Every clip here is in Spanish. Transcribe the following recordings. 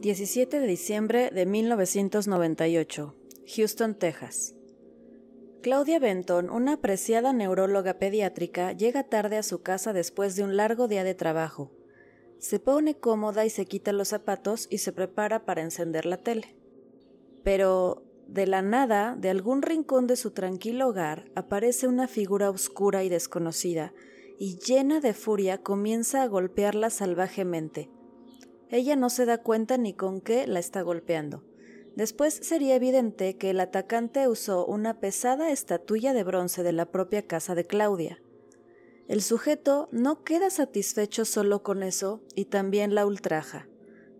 17 de diciembre de 1998, Houston, Texas. Claudia Benton, una apreciada neuróloga pediátrica, llega tarde a su casa después de un largo día de trabajo. Se pone cómoda y se quita los zapatos y se prepara para encender la tele. Pero, de la nada, de algún rincón de su tranquilo hogar, aparece una figura oscura y desconocida, y llena de furia comienza a golpearla salvajemente. Ella no se da cuenta ni con qué la está golpeando. Después sería evidente que el atacante usó una pesada estatuilla de bronce de la propia casa de Claudia. El sujeto no queda satisfecho solo con eso y también la ultraja,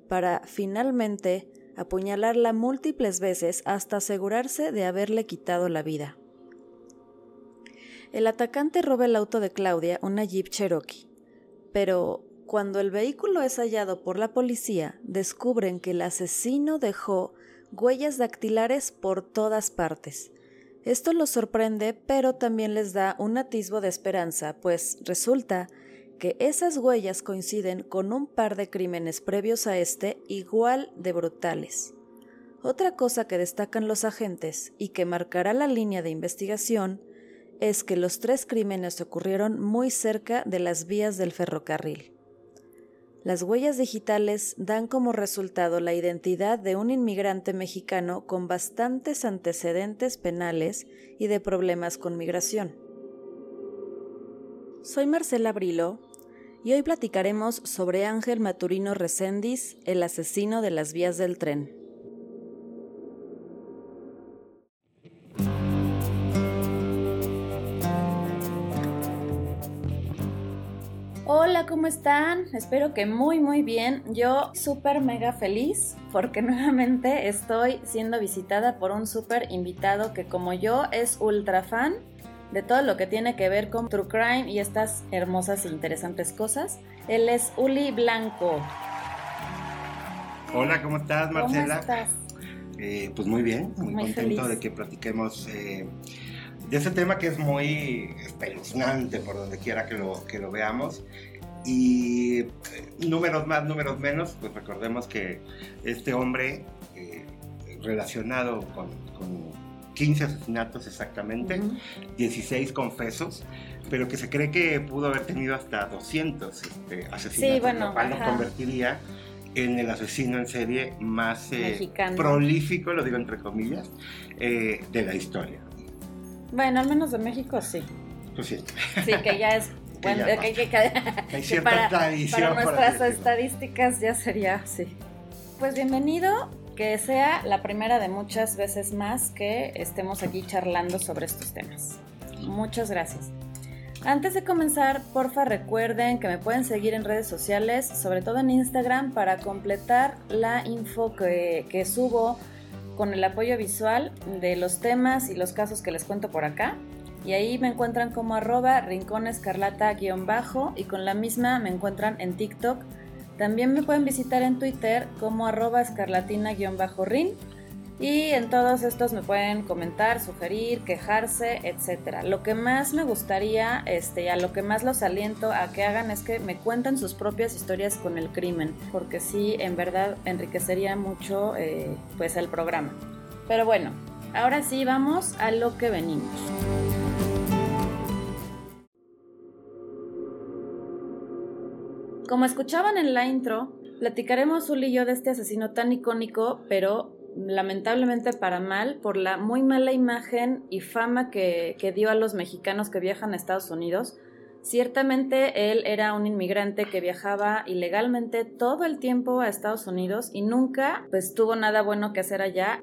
para finalmente apuñalarla múltiples veces hasta asegurarse de haberle quitado la vida. El atacante roba el auto de Claudia, una Jeep Cherokee, pero cuando el vehículo es hallado por la policía, descubren que el asesino dejó huellas dactilares por todas partes. Esto los sorprende, pero también les da un atisbo de esperanza, pues resulta que esas huellas coinciden con un par de crímenes previos a este igual de brutales. Otra cosa que destacan los agentes y que marcará la línea de investigación es que los tres crímenes ocurrieron muy cerca de las vías del ferrocarril. Las huellas digitales dan como resultado la identidad de un inmigrante mexicano con bastantes antecedentes penales y de problemas con migración. Soy Marcela Brilo y hoy platicaremos sobre Ángel Maturino Recendis, el asesino de las vías del tren. Hola, ¿cómo están? Espero que muy muy bien. Yo súper mega feliz porque nuevamente estoy siendo visitada por un súper invitado que como yo es ultra fan de todo lo que tiene que ver con True Crime y estas hermosas e interesantes cosas. Él es Uli Blanco. Hola, ¿cómo estás Marcela? ¿Cómo estás? Eh, pues muy bien, muy, contento de que platiquemos eh, de ese tema que es muy espeluznante por donde quiera que lo, que lo veamos. Y eh, números más, números menos, pues recordemos que este hombre eh, relacionado con, 15 asesinatos exactamente, 16 confesos, pero que se cree que pudo haber tenido hasta 200 este, asesinatos, lo cual lo convertiría en el asesino en serie más eh, prolífico, lo digo entre comillas, de la historia. Bueno, al menos de México sí. Pues sí. Sí, que ya es. Bueno, que, que, que, para, para nuestras estadísticas ya sería sí. Pues bienvenido, que sea la primera de muchas veces más que estemos aquí charlando sobre estos temas. Muchas gracias. Antes de comenzar, porfa recuerden que me pueden seguir en redes sociales, sobre todo en Instagram, para completar la info que, que subo con el apoyo visual de los temas y los casos que les cuento por acá. Y ahí me encuentran como arroba rinconescarlata-bajo y con la misma me encuentran en TikTok. También me pueden visitar en Twitter como arroba escarlatina-rin y en todos estos me pueden comentar, sugerir, quejarse, etc. Lo que más me gustaría, este, a lo que más los aliento a que hagan es que me cuenten sus propias historias con el crimen, porque sí, en verdad enriquecería mucho eh, pues el programa. Pero bueno, ahora sí vamos a lo que venimos. Como escuchaban en la intro, platicaremos Uli y yo de este asesino tan icónico, pero lamentablemente para mal, por la muy mala imagen y fama que, dio a los mexicanos que viajan a Estados Unidos. Ciertamente él era un inmigrante que viajaba ilegalmente todo el tiempo a Estados Unidos y nunca pues tuvo nada bueno que hacer allá.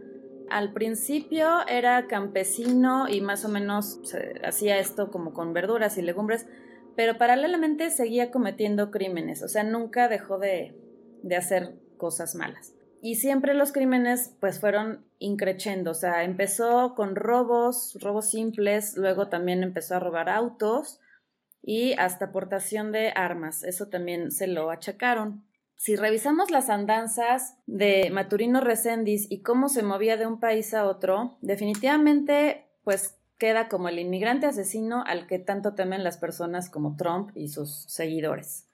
Al principio era campesino y más o menos hacía esto como con verduras y legumbres, pero paralelamente seguía cometiendo crímenes, o sea, nunca dejó de, de hacer cosas malas. Y siempre los crímenes pues fueron increciendo, o sea, empezó con robos, robos simples, luego también empezó a robar autos y hasta portación de armas, eso también se lo achacaron. Si revisamos las andanzas de Maturino Recendis y cómo se movía de un país a otro, definitivamente pues queda como el inmigrante asesino al que tanto temen las personas como Trump y sus seguidores.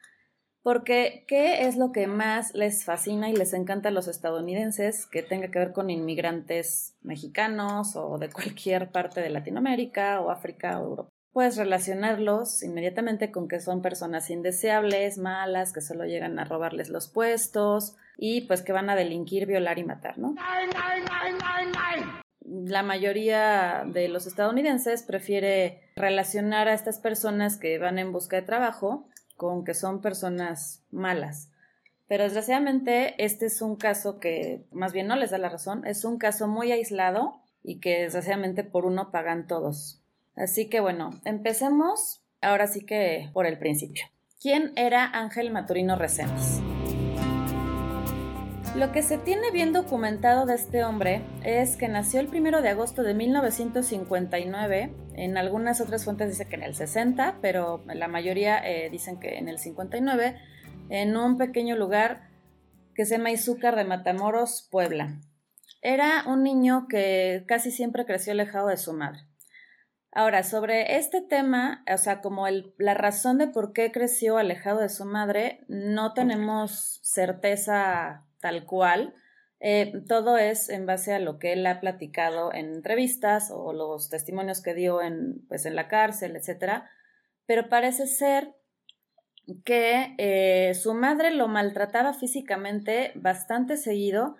Porque, ¿qué es lo que más les fascina y les encanta a los estadounidenses que tenga que ver con inmigrantes mexicanos o de cualquier parte de Latinoamérica o África o Europa? Pues relacionarlos inmediatamente con que son personas indeseables, malas, que solo llegan a robarles los puestos y pues que van a delinquir, violar y matar, ¿no? la mayoría de los estadounidenses prefiere relacionar a estas personas que van en busca de trabajo con que son personas malas. Pero desgraciadamente este es un caso que más bien no les da la razón, es un caso muy aislado y que desgraciadamente por uno pagan todos. Así que bueno, empecemos ahora sí que por el principio. ¿Quién era Ángel Maturino Reséndiz? Lo que se tiene bien documentado de este hombre es que nació el 1 de agosto de 1959. En algunas otras fuentes dice que en el 60, pero la mayoría eh, dicen que en el 59, en un pequeño lugar que se llama Izúcar de Matamoros, Puebla. Era un niño que casi siempre creció alejado de su madre. Ahora, sobre este tema, o sea, como el, la razón de por qué creció alejado de su madre, no tenemos certeza tal cual. Eh, todo es en base a lo que él ha platicado en entrevistas o los testimonios que dio en, pues, en la cárcel, etc. Pero parece ser que eh, su madre lo maltrataba físicamente bastante seguido,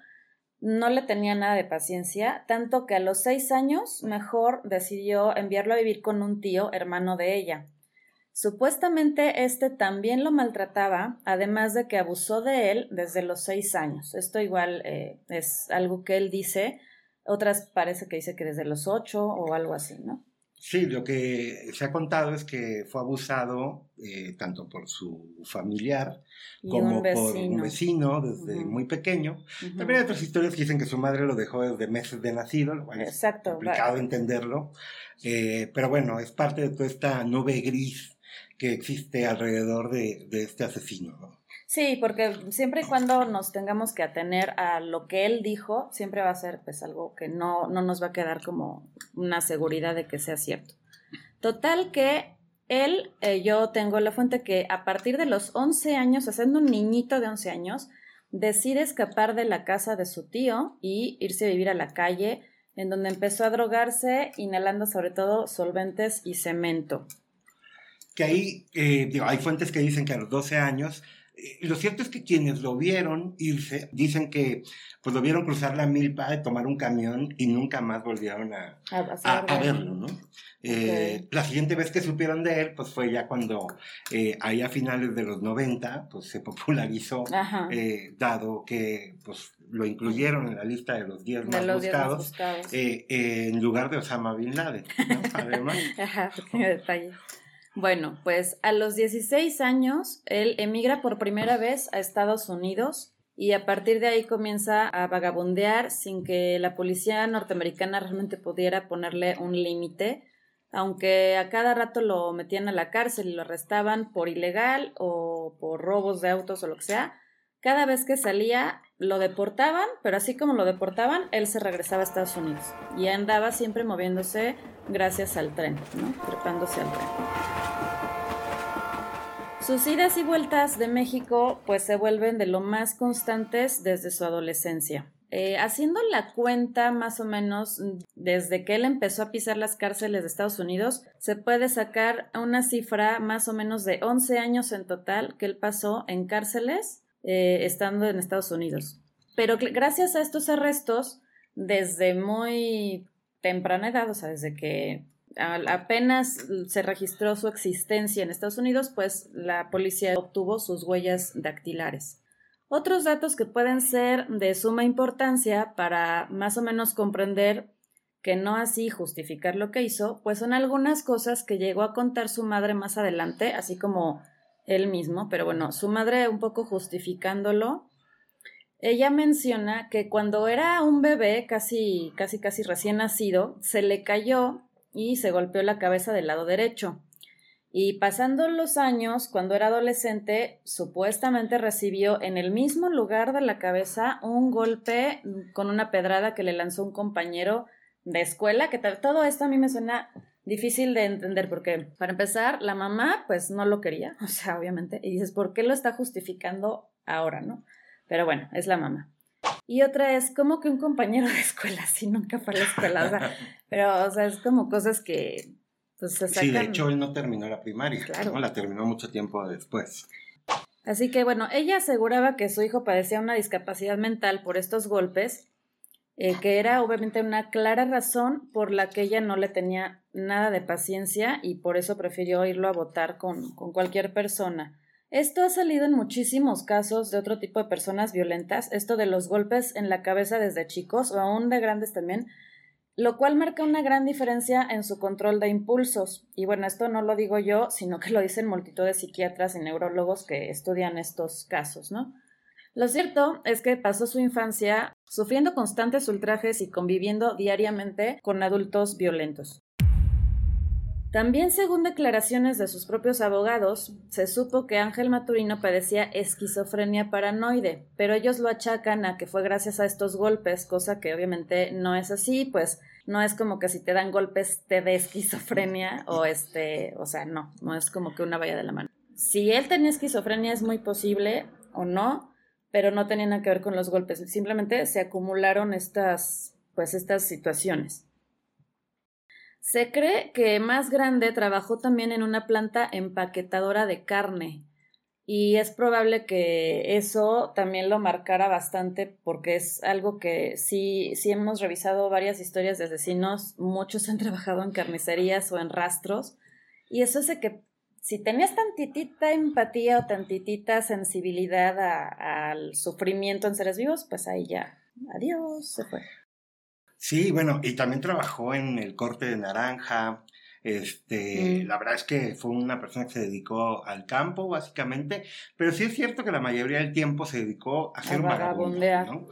no le tenía nada de paciencia, tanto que a los seis años mejor decidió enviarlo a vivir con un tío hermano de ella. Supuestamente este también lo maltrataba, además de que abusó de él desde los seis años. Esto igual eh, es algo que él dice, otras parece que dice que desde los ocho o algo así, ¿no? Sí, lo que se ha contado es que fue abusado eh, tanto por su familiar como por un vecino desde muy pequeño. También hay otras historias que dicen que su madre lo dejó desde meses de nacido, lo cual es complicado entenderlo. Eh, pero bueno, es parte de toda esta nube gris que existe alrededor de, este asesino. Sí, porque siempre y cuando nos tengamos que atener a lo que él dijo, siempre va a ser pues algo que no, no nos va a quedar como una seguridad de que sea cierto. Total que él, eh, yo tengo la fuente que a partir de los 11 años, haciendo un niñito de 11 años, decide escapar de la casa de su tío y irse a vivir a la calle, en donde empezó a drogarse, inhalando sobre todo solventes y cemento que ahí, eh, digo, hay fuentes que dicen que a los 12 años, eh, lo cierto es que quienes lo vieron irse, dicen que pues lo vieron cruzar la milpa tomar un camión y nunca más volvieron a, a, verlo, ¿no? Eh, la siguiente vez que supieron de él, pues fue ya cuando ahí a finales de los 90, pues se popularizó, dado que pues lo incluyeron en la lista de los 10 más, buscados, en lugar de Osama Bin Laden, ¿no? Además. Ajá, detalle. Bueno, pues a los 16 años él emigra por primera vez a Estados Unidos y a partir de ahí comienza a vagabundear sin que la policía norteamericana realmente pudiera ponerle un límite, aunque a cada rato lo metían a la cárcel y lo arrestaban por ilegal o por robos de autos o lo que sea. Cada vez que salía lo deportaban, pero así como lo deportaban, él se regresaba a Estados Unidos y andaba siempre moviéndose gracias al tren, ¿no? Trepándose al tren. Sus idas y vueltas de México pues se vuelven de lo más constantes desde su adolescencia. Eh, haciendo la cuenta más o menos desde que él empezó a pisar las cárceles de Estados Unidos, se puede sacar una cifra más o menos de 11 años en total que él pasó en cárceles eh, estando en Estados Unidos. Pero gracias a estos arrestos, desde muy temprana edad, o sea, desde que apenas se registró su existencia en Estados Unidos, pues la policía obtuvo sus huellas dactilares. Otros datos que pueden ser de suma importancia para más o menos comprender que no así justificar lo que hizo, pues son algunas cosas que llegó a contar su madre más adelante, así como él mismo, pero bueno, su madre un poco justificándolo. Ella menciona que cuando era un bebé, casi, casi, casi recién nacido, se le cayó y se golpeó la cabeza del lado derecho. Y pasando los años, cuando era adolescente, supuestamente recibió en el mismo lugar de la cabeza un golpe con una pedrada que le lanzó un compañero de escuela, que todo esto a mí me suena difícil de entender porque, para empezar, la mamá pues no lo quería, o sea, obviamente, y dices, ¿por qué lo está justificando ahora, no? Pero bueno, es la mamá. Y otra es como que un compañero de escuela, sí, nunca fue a la escuela, o sea, pero, o sea, es como cosas que, pues, se sacan. Sí, de hecho, él no terminó la primaria, ¿no? La terminó mucho tiempo después. Así que, bueno, ella aseguraba que su hijo padecía una discapacidad mental por estos golpes, eh, que era obviamente una clara razón por la que ella no le tenía nada de paciencia y por eso prefirió irlo a votar con, con cualquier persona. Esto ha salido en muchísimos casos de otro tipo de personas violentas, esto de los golpes en la cabeza desde chicos o aún de grandes también, lo cual marca una gran diferencia en su control de impulsos. Y bueno, esto no lo digo yo, sino que lo dicen multitud de psiquiatras y neurólogos que estudian estos casos, ¿no? Lo cierto es que pasó su infancia sufriendo constantes ultrajes y conviviendo diariamente con adultos violentos. También, según declaraciones de sus propios abogados, se supo que Ángel Maturino padecía esquizofrenia paranoide, pero ellos lo achacan a que fue gracias a estos golpes, cosa que obviamente no es así, pues no es como que si te dan golpes te dé esquizofrenia o este, o sea, no, no es como que una vaya de la mano. Si él tenía esquizofrenia es muy posible o no, pero no tenía nada que ver con los golpes, simplemente se acumularon estas, pues estas situaciones. Se cree que más grande trabajó también en una planta empaquetadora de carne y es probable que eso también lo marcara bastante porque es algo que sí, sí hemos revisado varias historias de asesinos, muchos han trabajado en carnicerías o en rastros y eso hace que si tenías tantitita empatía o tantitita sensibilidad al sufrimiento en seres vivos, pues ahí ya, adiós, se fue. Sí, bueno, y también trabajó en el corte de naranja. Este, mm. la verdad es que fue una persona que se dedicó al campo, básicamente, pero sí es cierto que la mayoría del tiempo se dedicó a ser vagabundo, ¿no?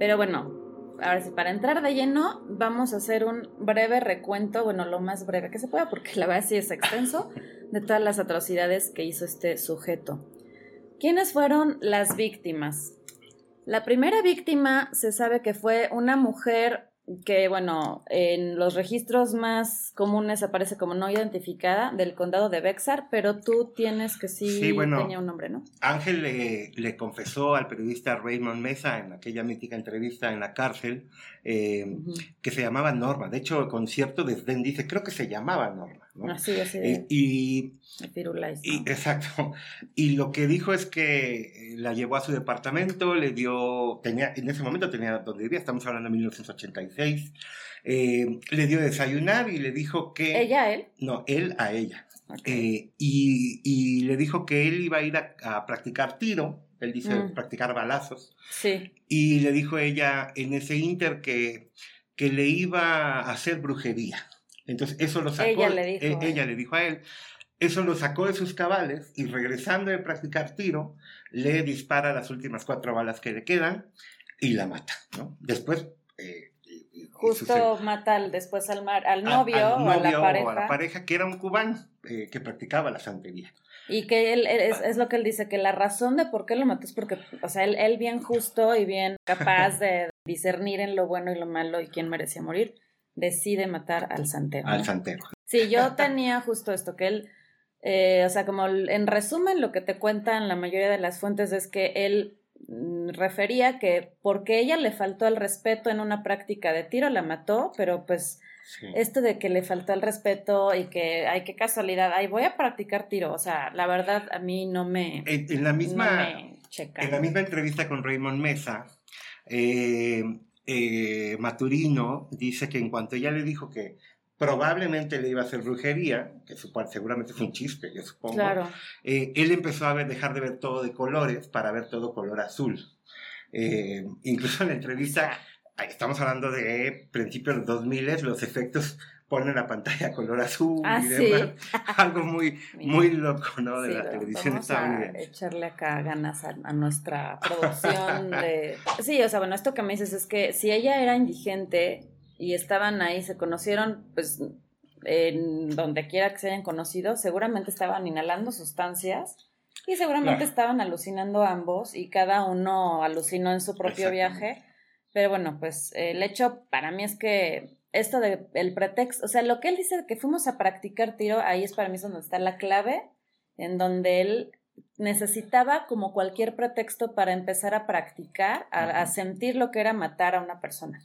Pero bueno, ahora sí, para entrar de lleno, vamos a hacer un breve recuento, bueno, lo más breve que se pueda, porque la verdad sí es extenso, de todas las atrocidades que hizo este sujeto. ¿Quiénes fueron las víctimas? La primera víctima se sabe que fue una mujer que, bueno, en los registros más comunes aparece como no identificada del condado de Bexar, pero tú tienes que sí, tenía un nombre, ¿no? Ángel le, le, confesó al periodista Raymond Mesa en aquella mítica entrevista en la cárcel eh, que se llamaba Norma. De hecho, el concierto desdén dice, creo que se llamaba Norma. ¿No? Así, así. Eh, y, exacto. Y lo que dijo es que la llevó a su departamento, le dio, tenía, en ese momento tenía donde vivía, estamos hablando de 1986, eh, le dio desayunar y le dijo que... ¿Ella a él? No, él a ella. y, y, le dijo que él iba a ir a practicar tiro él dice mm. practicar balazos. Sí. Y le dijo ella en ese inter que, que le iba a hacer brujería. Entonces eso lo sacó. Ella le dijo. E, ella le dijo a él. Eso lo sacó de sus cabales y regresando de practicar tiro, le dispara las últimas cuatro balas que le quedan y la mata, ¿no? Después... Eh, Justo mata después al, mar, al novio, o a la pareja. O a la pareja que era un cubano eh, que practicaba la santería. Y que él, es, es, lo que él dice, que la razón de por qué lo mató es porque, o sea, él, él bien justo y bien capaz de discernir en lo bueno y lo malo y quién merecía morir, decide matar al santero. Al santero. Sí, yo tenía justo esto, que él, eh, o sea, como en resumen, lo que te cuentan la mayoría de las fuentes es que él mm, refería que porque ella le faltó el respeto en una práctica de tiro, la mató, pero pues esto de que le faltó el respeto y que, ay, qué casualidad, ay, voy a practicar tiro. O sea, la verdad, a mí no me. En, la misma. en la misma entrevista con Raymond Mesa, eh, eh, Maturino dice que en cuanto ella le dijo que probablemente le iba a hacer brujería, que seguramente es un chiste, yo supongo, claro. Eh, él empezó a ver, dejar de ver todo de colores para ver todo color azul. incluso en la entrevista estamos hablando de principios de 2000, los efectos ponen la pantalla color azul ah, y demás. Algo muy, muy loco, ¿no? De la televisión vamos A echarle acá ganas a, nuestra producción de... Sí, o sea, bueno, esto que me dices es que si ella era indigente y estaban ahí, se conocieron, pues en donde quiera que se hayan conocido, seguramente estaban inhalando sustancias Y seguramente estaban alucinando ambos y cada uno alucinó en su propio viaje. Pero bueno, pues el hecho para mí es que esto de el pretexto, o sea, lo que él dice de que fuimos a practicar tiro, ahí es para mí donde está la clave, en donde él necesitaba como cualquier pretexto para empezar a practicar, a, sentir lo que era matar a una persona.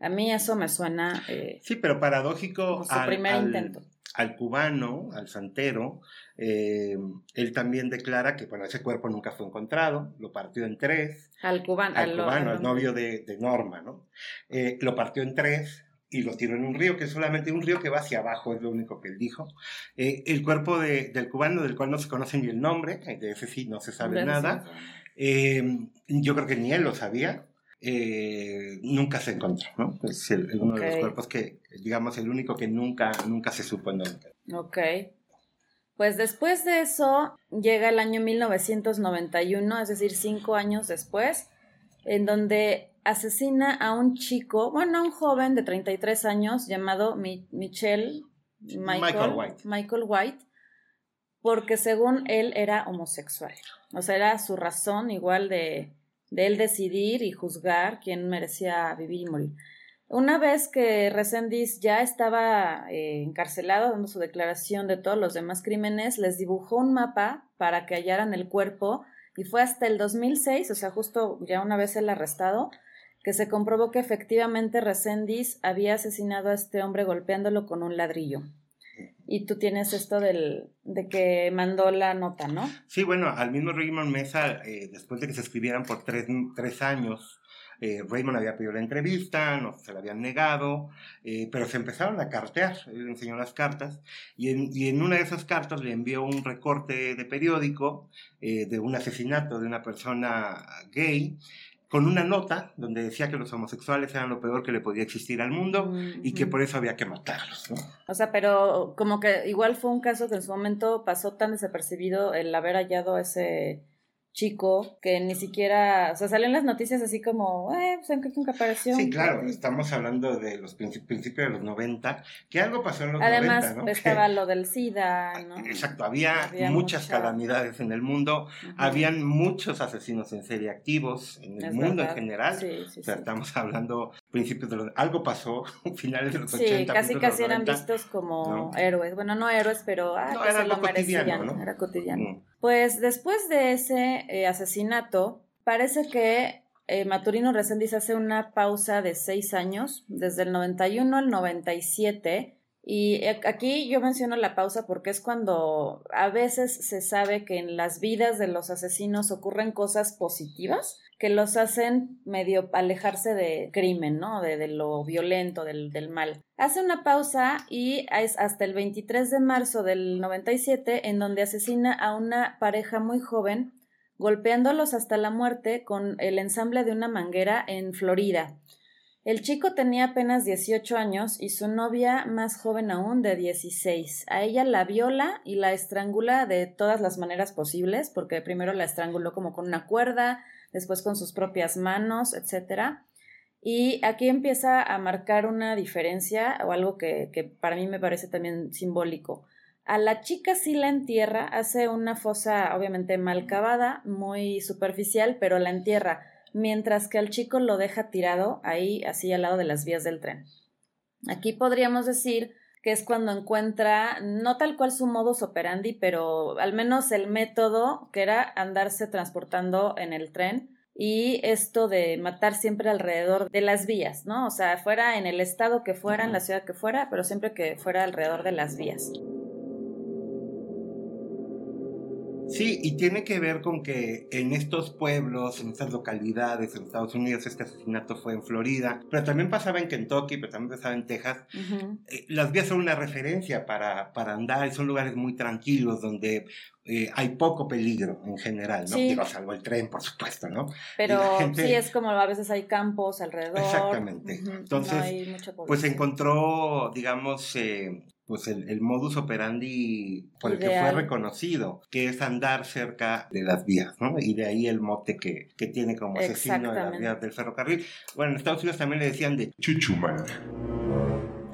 A mí eso me suena... Eh, sí, pero paradójico su al, primer intento. Al cubano, al santero, eh, él también declara que bueno, ese cuerpo nunca fue encontrado, lo partió en tres. Al cubano. Al, cubano, al novio de, Norma, ¿no? Eh, lo partió en tres, y lo tiró en un río, que es solamente un río que va hacia abajo, es lo único que él dijo. Eh, el cuerpo del cubano, del cual no se conoce ni el nombre, de ese sí no se sabe nada, eh, yo creo que ni él lo sabía, eh, nunca se encontró, ¿no? Es uno de los cuerpos que, digamos, el único que nunca, nunca se supo en dónde. Ok. Pues después de eso llega el año 1991, es decir, cinco años después, en donde asesina a un chico, bueno, a un joven de 33 años llamado Michelle Michael, White. Michael White, porque según él era homosexual. O sea, era su razón igual de, de él decidir y juzgar quién merecía vivir y morir. Una vez que Resendiz ya estaba eh, encarcelado dando su declaración de todos los demás crímenes, les dibujó un mapa para que hallaran el cuerpo y fue hasta el 2006, o sea, justo ya una vez el arrestado, que se comprobó que efectivamente Resendiz había asesinado a este hombre golpeándolo con un ladrillo. Y tú tienes esto del, de que mandó la nota, ¿no? Sí, bueno, al mismo Raymond Mesa, eh, después de que se escribieran por tres, tres años, eh, Raymond había pedido la entrevista, no se la habían negado, eh, pero se empezaron a cartear, él enseñó las cartas, y en, y en, una de esas cartas le envió un recorte de periódico de un asesinato de una persona gay, con una nota donde decía que los homosexuales eran lo peor que le podía existir al mundo y que por eso había que matarlos. O sea, pero como que igual fue un caso que en su momento pasó tan desapercibibido el haber hallado ese chico que ni siquiera, o sea, salen las noticias así como, eh, pues en apareció. Sí, claro, estamos hablando de los principios de los 90, que algo pasó en los Además, 90, ¿no? estaba lo del SIDA, ¿no? Exacto, había, muchas calamidades en el mundo, habían muchos asesinos en serie activos en el mundo en general, sí, sí, o sea, estamos hablando principios de los, algo pasó, finales de los 80. Sí, casi casi eran vistos como héroes, bueno, no héroes, pero ah, no, se lo merecían, ¿no? era cotidiano. Pues después de ese eh, asesinato, parece que eh, Maturino Reséndiz hace una pausa de seis años, desde el 91 al 97, y eh, aquí yo menciono la pausa porque es cuando a veces se sabe que en las vidas de los asesinos ocurren cosas positivas que los hacen medio alejarse de crimen, ¿no? De, lo violento, del, del, mal. Hace una pausa y es hasta el 23 de marzo del 97 en donde asesina a una pareja muy joven, golpeándolos hasta la muerte con el ensamble de una manguera en Florida. El chico tenía apenas 18 años y su novia, más joven aún, de 16. A ella la viola y la estrangula de todas las maneras posibles, porque primero la estranguló como con una cuerda, después con sus propias manos, etc. Y aquí empieza a marcar una diferencia o algo que, que para mí me parece también simbólico. A la chica sí la entierra, hace una fosa obviamente mal cavada, muy superficial, pero la entierra, mientras que al chico lo deja tirado ahí, así al lado de las vías del tren. Aquí podríamos decir que es cuando encuentra, no tal cual su modus operandi, pero al menos el método que era andarse transportando en el tren y esto de matar siempre alrededor de las vías, ¿no? O sea, fuera en el estado que fuera, en la ciudad que fuera, pero siempre que fuera alrededor de las vías. Sí, y tiene que ver con que en estos pueblos, en estas localidades en Estados Unidos, este asesinato fue en Florida, pero también pasaba en Kentucky, pero también pasaba en Texas. Eh, las vías son una referencia para, para andar, son lugares muy tranquilos donde eh, hay poco peligro en general, ¿no? Digo, salvo el tren, por supuesto, ¿no? Pero sí es como a veces hay campos alrededor. Exactamente. Entonces, pues encontró, digamos, eh, pues el, modus operandi por el que fue reconocido, que es andar cerca de las vías, ¿no? Y de ahí el mote que, que tiene como asesino de las vías del ferrocarril. Bueno, en Estados Unidos también le decían de Chuchuman.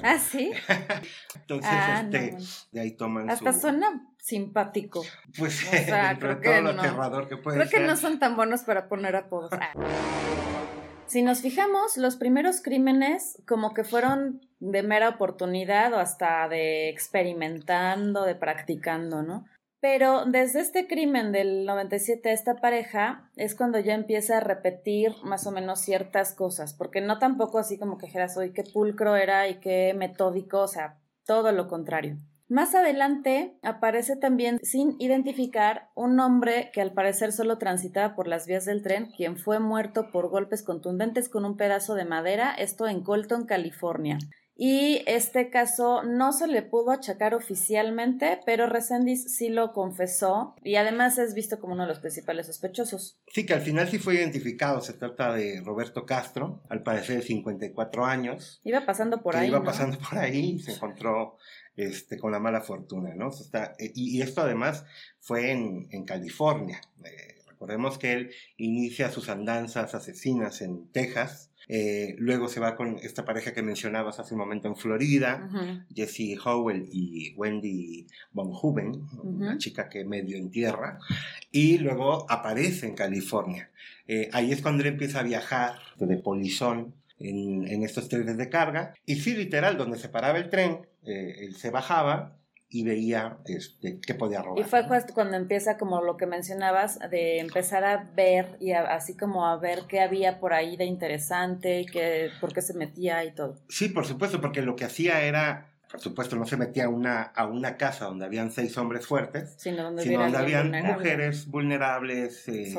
¿Ah, sí? Entonces, ah, este, de ahí toman Hasta suena simpático. Pues, o sea, creo que lo aterrador que puede Creo que no son tan buenos para poner apodos. Ah. Si nos fijamos, los primeros crímenes como que fueron de mera oportunidad o hasta de experimentando, de practicando, ¿no? Pero desde este crimen del 97, esta pareja es cuando ya empieza a repetir más o menos ciertas cosas, porque no tampoco así como que dijeras, hoy qué pulcro era y qué metódico, o sea, todo lo contrario. Más adelante aparece también sin identificar un hombre que al parecer solo transitaba por las vías del tren, quien fue muerto por golpes contundentes con un pedazo de madera, esto en Colton, California. Y este caso no se le pudo achacar oficialmente, pero Resendiz sí lo confesó y además es visto como uno de los principales sospechosos. Sí, que al final sí fue identificado. Se trata de Roberto Castro, al parecer de 54 años. Iba pasando por ahí. Iba pasando por ahí y se encontró este, con la mala fortuna, ¿no? Eh, y, esto además fue en, California. Eh, recordemos que él inicia sus andanzas asesinas en Texas, eh, luego se va con esta pareja que mencionabas hace un momento en Florida, Jesse Howell y Wendy Von Huben, una chica que medio en tierra, y luego aparece en California. ahí es cuando él empieza a viajar de polizón en, estos trenes de carga. Y sí, literal, donde se paraba el tren, eh, él se bajaba y veía este, qué podía robar. Y fue cuando empieza como lo que mencionabas, de empezar a ver y así como a ver qué había por ahí de interesante y qué, por qué se metía y todo. Sí, por supuesto, porque lo que hacía era por supuesto, no se metía a una, a una casa donde habían seis hombres fuertes, sino donde, habían mujeres vulnerables, eh,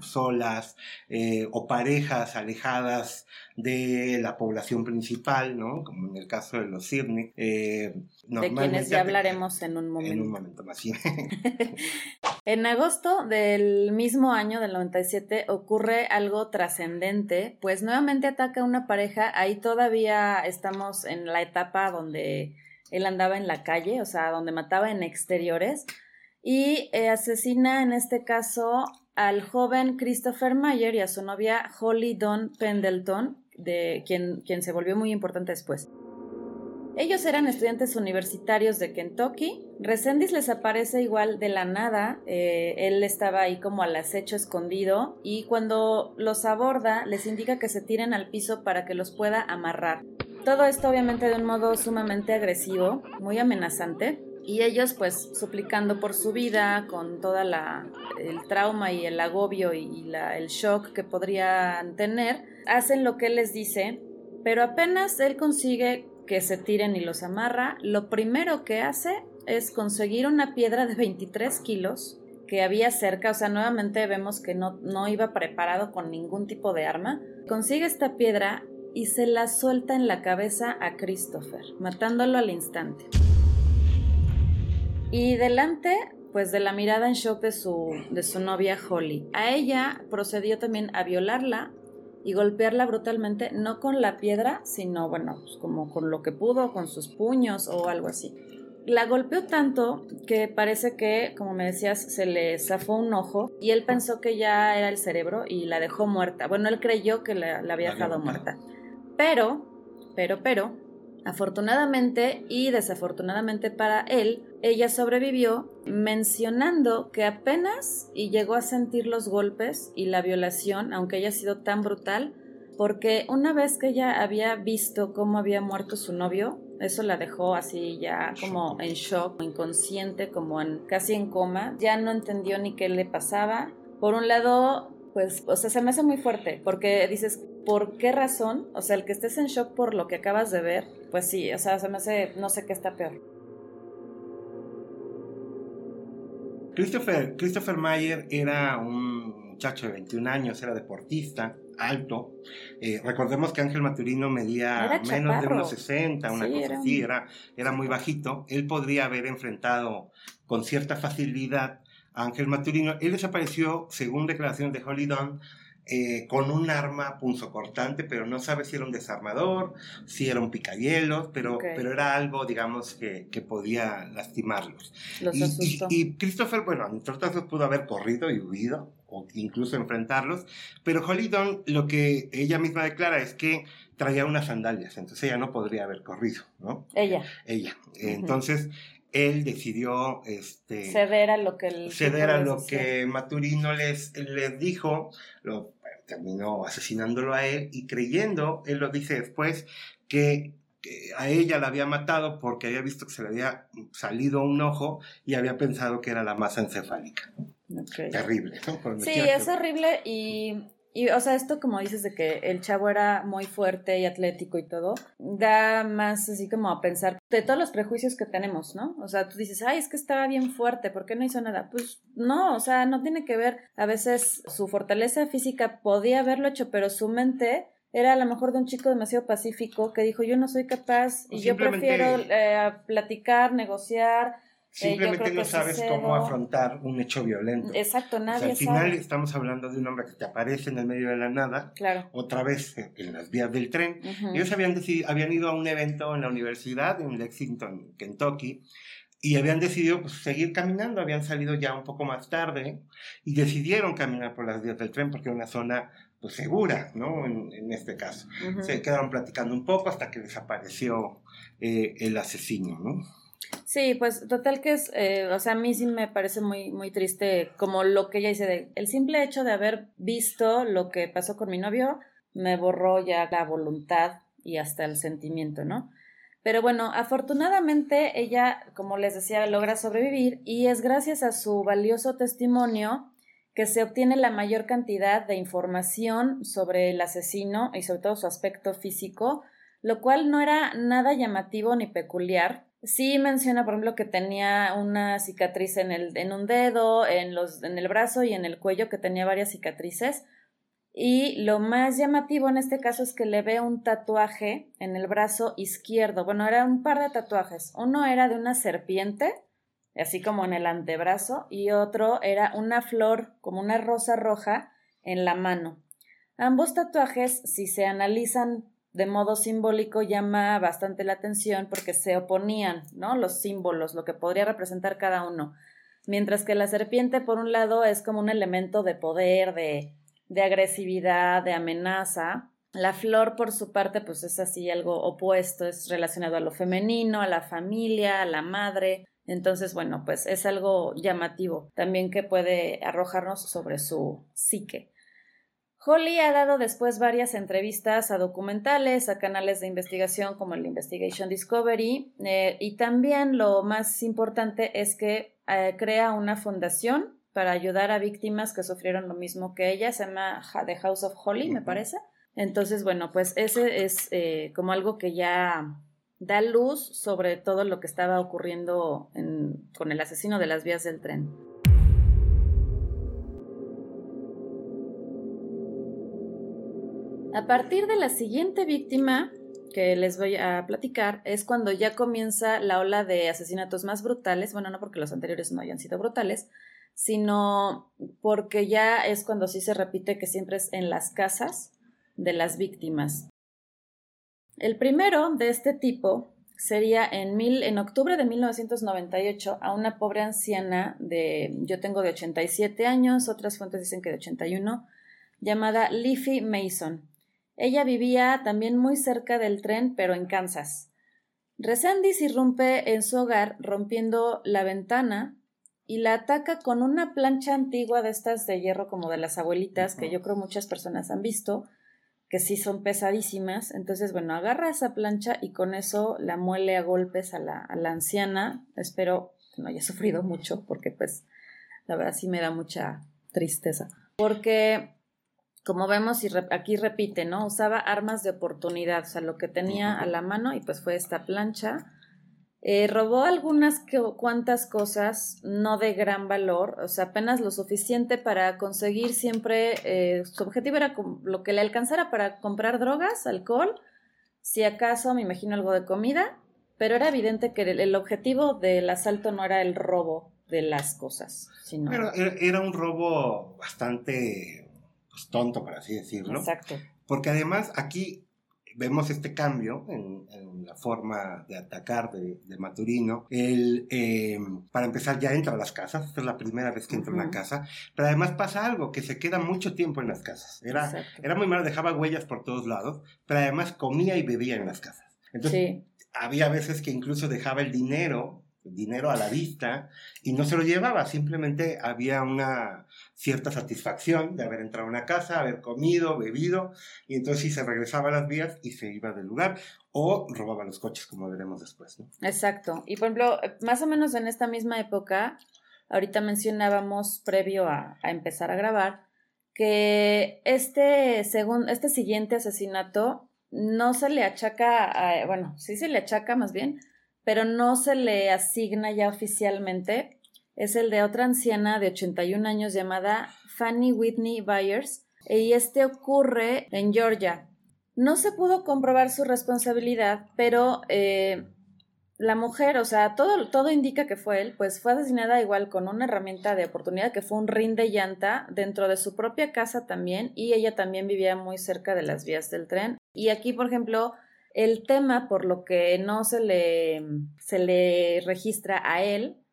solas, eh, o parejas alejadas de la población principal, ¿no? Como en el caso de los Sydney. Eh, de quienes ya hablaremos en un momento. En un momento más, sí. en agosto del mismo año, del 97, ocurre algo trascendente, pues nuevamente ataca a una pareja, ahí todavía estamos en la etapa donde él andaba en la calle, o sea, donde mataba en exteriores, y eh, asesina en este caso al joven Christopher Mayer y a su novia Holly Dawn Pendleton, de quien, quien se volvió muy importante después. Ellos eran estudiantes universitarios de Kentucky. Resendiz les aparece igual de la nada. Eh, él estaba ahí como al acecho escondido y cuando los aborda les indica que se tiren al piso para que los pueda amarrar. Todo esto obviamente de un modo sumamente agresivo, muy amenazante. Y ellos pues suplicando por su vida, con toda el trauma y el agobio y el shock que podrían tener, hacen lo que él les dice, pero apenas él consigue que se tiren y los amarra, lo primero que hace es conseguir una piedra de 23 kilos que había cerca, o sea, nuevamente vemos que no, no iba preparado con ningún tipo de arma, consigue esta piedra y se la suelta en la cabeza a Christopher, matándolo al instante. Y delante, pues de la mirada en shock de su, de su novia Holly. A ella procedió también a violarla y golpearla brutalmente, no con la piedra, sino, bueno, pues como con lo que pudo, con sus puños o algo así. La golpeó tanto que parece que, como me decías, se le zafó un ojo y él pensó que ya era el cerebro y la dejó muerta. Bueno, él creyó que la, la había dejado muerta. Pero, pero, pero, Afortunadamente y desafortunadamente para él, ella sobrevivió mencionando que apenas y llegó a sentir los golpes y la violación, aunque haya sido tan brutal, porque una vez que ella había visto cómo había muerto su novio, eso la dejó así ya como en shock, inconsciente, como en casi en coma, ya no entendió ni qué le pasaba. Por un lado, pues, o sea, se me hace muy fuerte, porque dices, ¿por qué razón? O sea, el que estés en shock por lo que acabas de ver, pues sí, o sea, se me hace, no sé qué está peor. Christopher, Christopher Mayer era un muchacho de 21 años, era deportista, alto. Eh, recordemos que Ángel Maturino medía menos de unos 60, una cosa así, era, era muy bajito. Él podría haber enfrentado con cierta facilidad Ángel Maturino. Él desapareció, según declaraciones de Holly Dunn, eh, con un arma punzocortante, pero no sabe si era un desarmador, si era un picayelos, pero, pero era algo, digamos, que, que podía lastimarlos. y, y, Christopher, bueno, en otros casos pudo haber corrido y huido, o incluso enfrentarlos. Pero Holly Dunn lo que ella misma declara es que traía unas sandalias, entonces ella no podría haber corrido, ¿no? Ella. Ella. Entonces, él decidió este, ceder a lo que ceder a lo que Maturino les, les dijo, lo terminó asesinándolo a él y creyendo, él lo dice después, que, a ella la había matado porque había visto que se le había salido un ojo y había pensado que era la masa encefálica. Terrible, ¿no? Sí, es horrible y y, o sea, esto como dices de que el chavo era muy fuerte y atlético y todo, da más así como a pensar de todos los prejuicios que tenemos, ¿no? O sea, tú dices, ay, es que estaba bien fuerte, ¿por qué no hizo nada? Pues no, o sea, no tiene que ver, a veces su fortaleza física podía haberlo hecho, pero su mente era a lo mejor de un chico demasiado pacífico que dijo, yo no soy capaz y yo prefiero eh, platicar, negociar, Simplemente no sabes cómo afrontar un hecho violento. Exacto, nadie al final estamos hablando de un hombre que te aparece en el medio de la nada, claro. otra vez en las vías del tren. Ellos habían, habían ido a un evento en la universidad, en Lexington, Kentucky, y habían decidido pues, seguir caminando, habían salido ya un poco más tarde y decidieron caminar por las vías del tren porque era una zona pues, segura, ¿no? En, este caso. Se quedaron platicando un poco hasta que desapareció eh, el asesino, ¿no? Sí, pues total que es, eh, o sea, a mí sí me parece muy, muy triste como lo que ella dice de, el simple hecho de haber visto lo que pasó con mi novio me borró ya la voluntad y hasta el sentimiento, ¿no? Pero bueno, afortunadamente ella, como les decía, logra sobrevivir y es gracias a su valioso testimonio que se obtiene la mayor cantidad de información sobre el asesino y sobre todo su aspecto físico, lo cual no era nada llamativo ni peculiar, Sí menciona, por ejemplo, que tenía una cicatriz en, el, en un dedo, en, los, en el brazo y en el cuello, que tenía varias cicatrices. Y lo más llamativo en este caso es que le ve un tatuaje en el brazo izquierdo. Bueno, era un par de tatuajes. Uno era de una serpiente, así como en el antebrazo, y otro era una flor, como una rosa roja, en la mano. Ambos tatuajes, si se analizan de modo simbólico llama bastante la atención porque se oponían, ¿no? Los símbolos, lo que podría representar cada uno. Mientras que la serpiente, por un lado, es como un elemento de poder, de, de agresividad, de amenaza. La flor, por su parte, pues es así algo opuesto, es relacionado a lo femenino, a la familia, a la madre. Entonces, bueno, pues es algo llamativo también que puede arrojarnos sobre su psique. Holly ha dado después varias entrevistas a documentales, a canales de investigación como el Investigation Discovery eh, y también lo más importante es que eh, crea una fundación para ayudar a víctimas que sufrieron lo mismo que ella, se llama The House of Holly, me parece. Entonces, bueno, pues ese es eh, como algo que ya da luz sobre todo lo que estaba ocurriendo con el asesino de las vías del tren. A partir de la siguiente víctima que les voy a platicar es cuando ya comienza la ola de asesinatos más brutales, bueno, no porque los anteriores no hayan sido brutales, sino porque ya es cuando sí se repite que siempre es en las casas de las víctimas. El primero de este tipo sería en, mil, en octubre de 1998 a una pobre anciana de, yo tengo de 87 años, otras fuentes dicen que de 81, llamada Leafy Mason. Ella vivía también muy cerca del tren, pero en Kansas. Resendiz irrumpe en su hogar rompiendo la ventana y la ataca con una plancha antigua de estas de hierro como de las abuelitas, que yo creo muchas personas han visto, que sí son pesadísimas. Entonces, bueno, agarra esa plancha y con eso la muele a golpes a la, a la anciana. Espero que no haya sufrido mucho, porque pues la verdad sí me da mucha tristeza. Porque como vemos y aquí repite, ¿no? Usaba armas de oportunidad, o sea, lo que tenía a la mano y pues fue esta plancha. Eh, robó algunas cuantas cosas, no de gran valor, o sea, apenas lo suficiente para conseguir siempre, eh, su objetivo era lo que le alcanzara para comprar drogas, alcohol, si acaso me imagino algo de comida, pero era evidente que el, objetivo del asalto no era el robo de las cosas, sino... Pero era un robo bastante pues, tonto, por así decirlo. Exacto. Porque además aquí vemos este cambio en, la forma de atacar de, Maturino. Él, eh, para empezar, ya entra a las casas, esta es la primera vez que entra a una casa, pero además pasa algo, que se queda mucho tiempo en las casas. Era, era muy malo, dejaba huellas por todos lados, pero además comía y bebía en las casas. Entonces, había veces que incluso dejaba el dinero dinero a la vista y no se lo llevaba, simplemente había una cierta satisfacción de haber entrado a una casa, haber comido, bebido y entonces se regresaba a las vías y se iba del lugar o robaba los coches como veremos después. Exacto. Y por ejemplo, más o menos en esta misma época, ahorita mencionábamos previo a, empezar a grabar, que este, según, este siguiente asesinato no se le achaca, bueno, sí se le achaca más bien pero no se le asigna ya oficialmente. Es el de otra anciana de 81 años llamada Fanny Whitney Byers y este ocurre en Georgia. No se pudo comprobar su responsabilidad, pero eh, la mujer, o sea, todo, todo indica que fue él, pues fue asesinada igual con una herramienta de oportunidad que fue un rin de llanta dentro de su propia casa también y ella también vivía muy cerca de las vías del tren. Y aquí, por ejemplo, el tema por lo que no se le, se le registra a él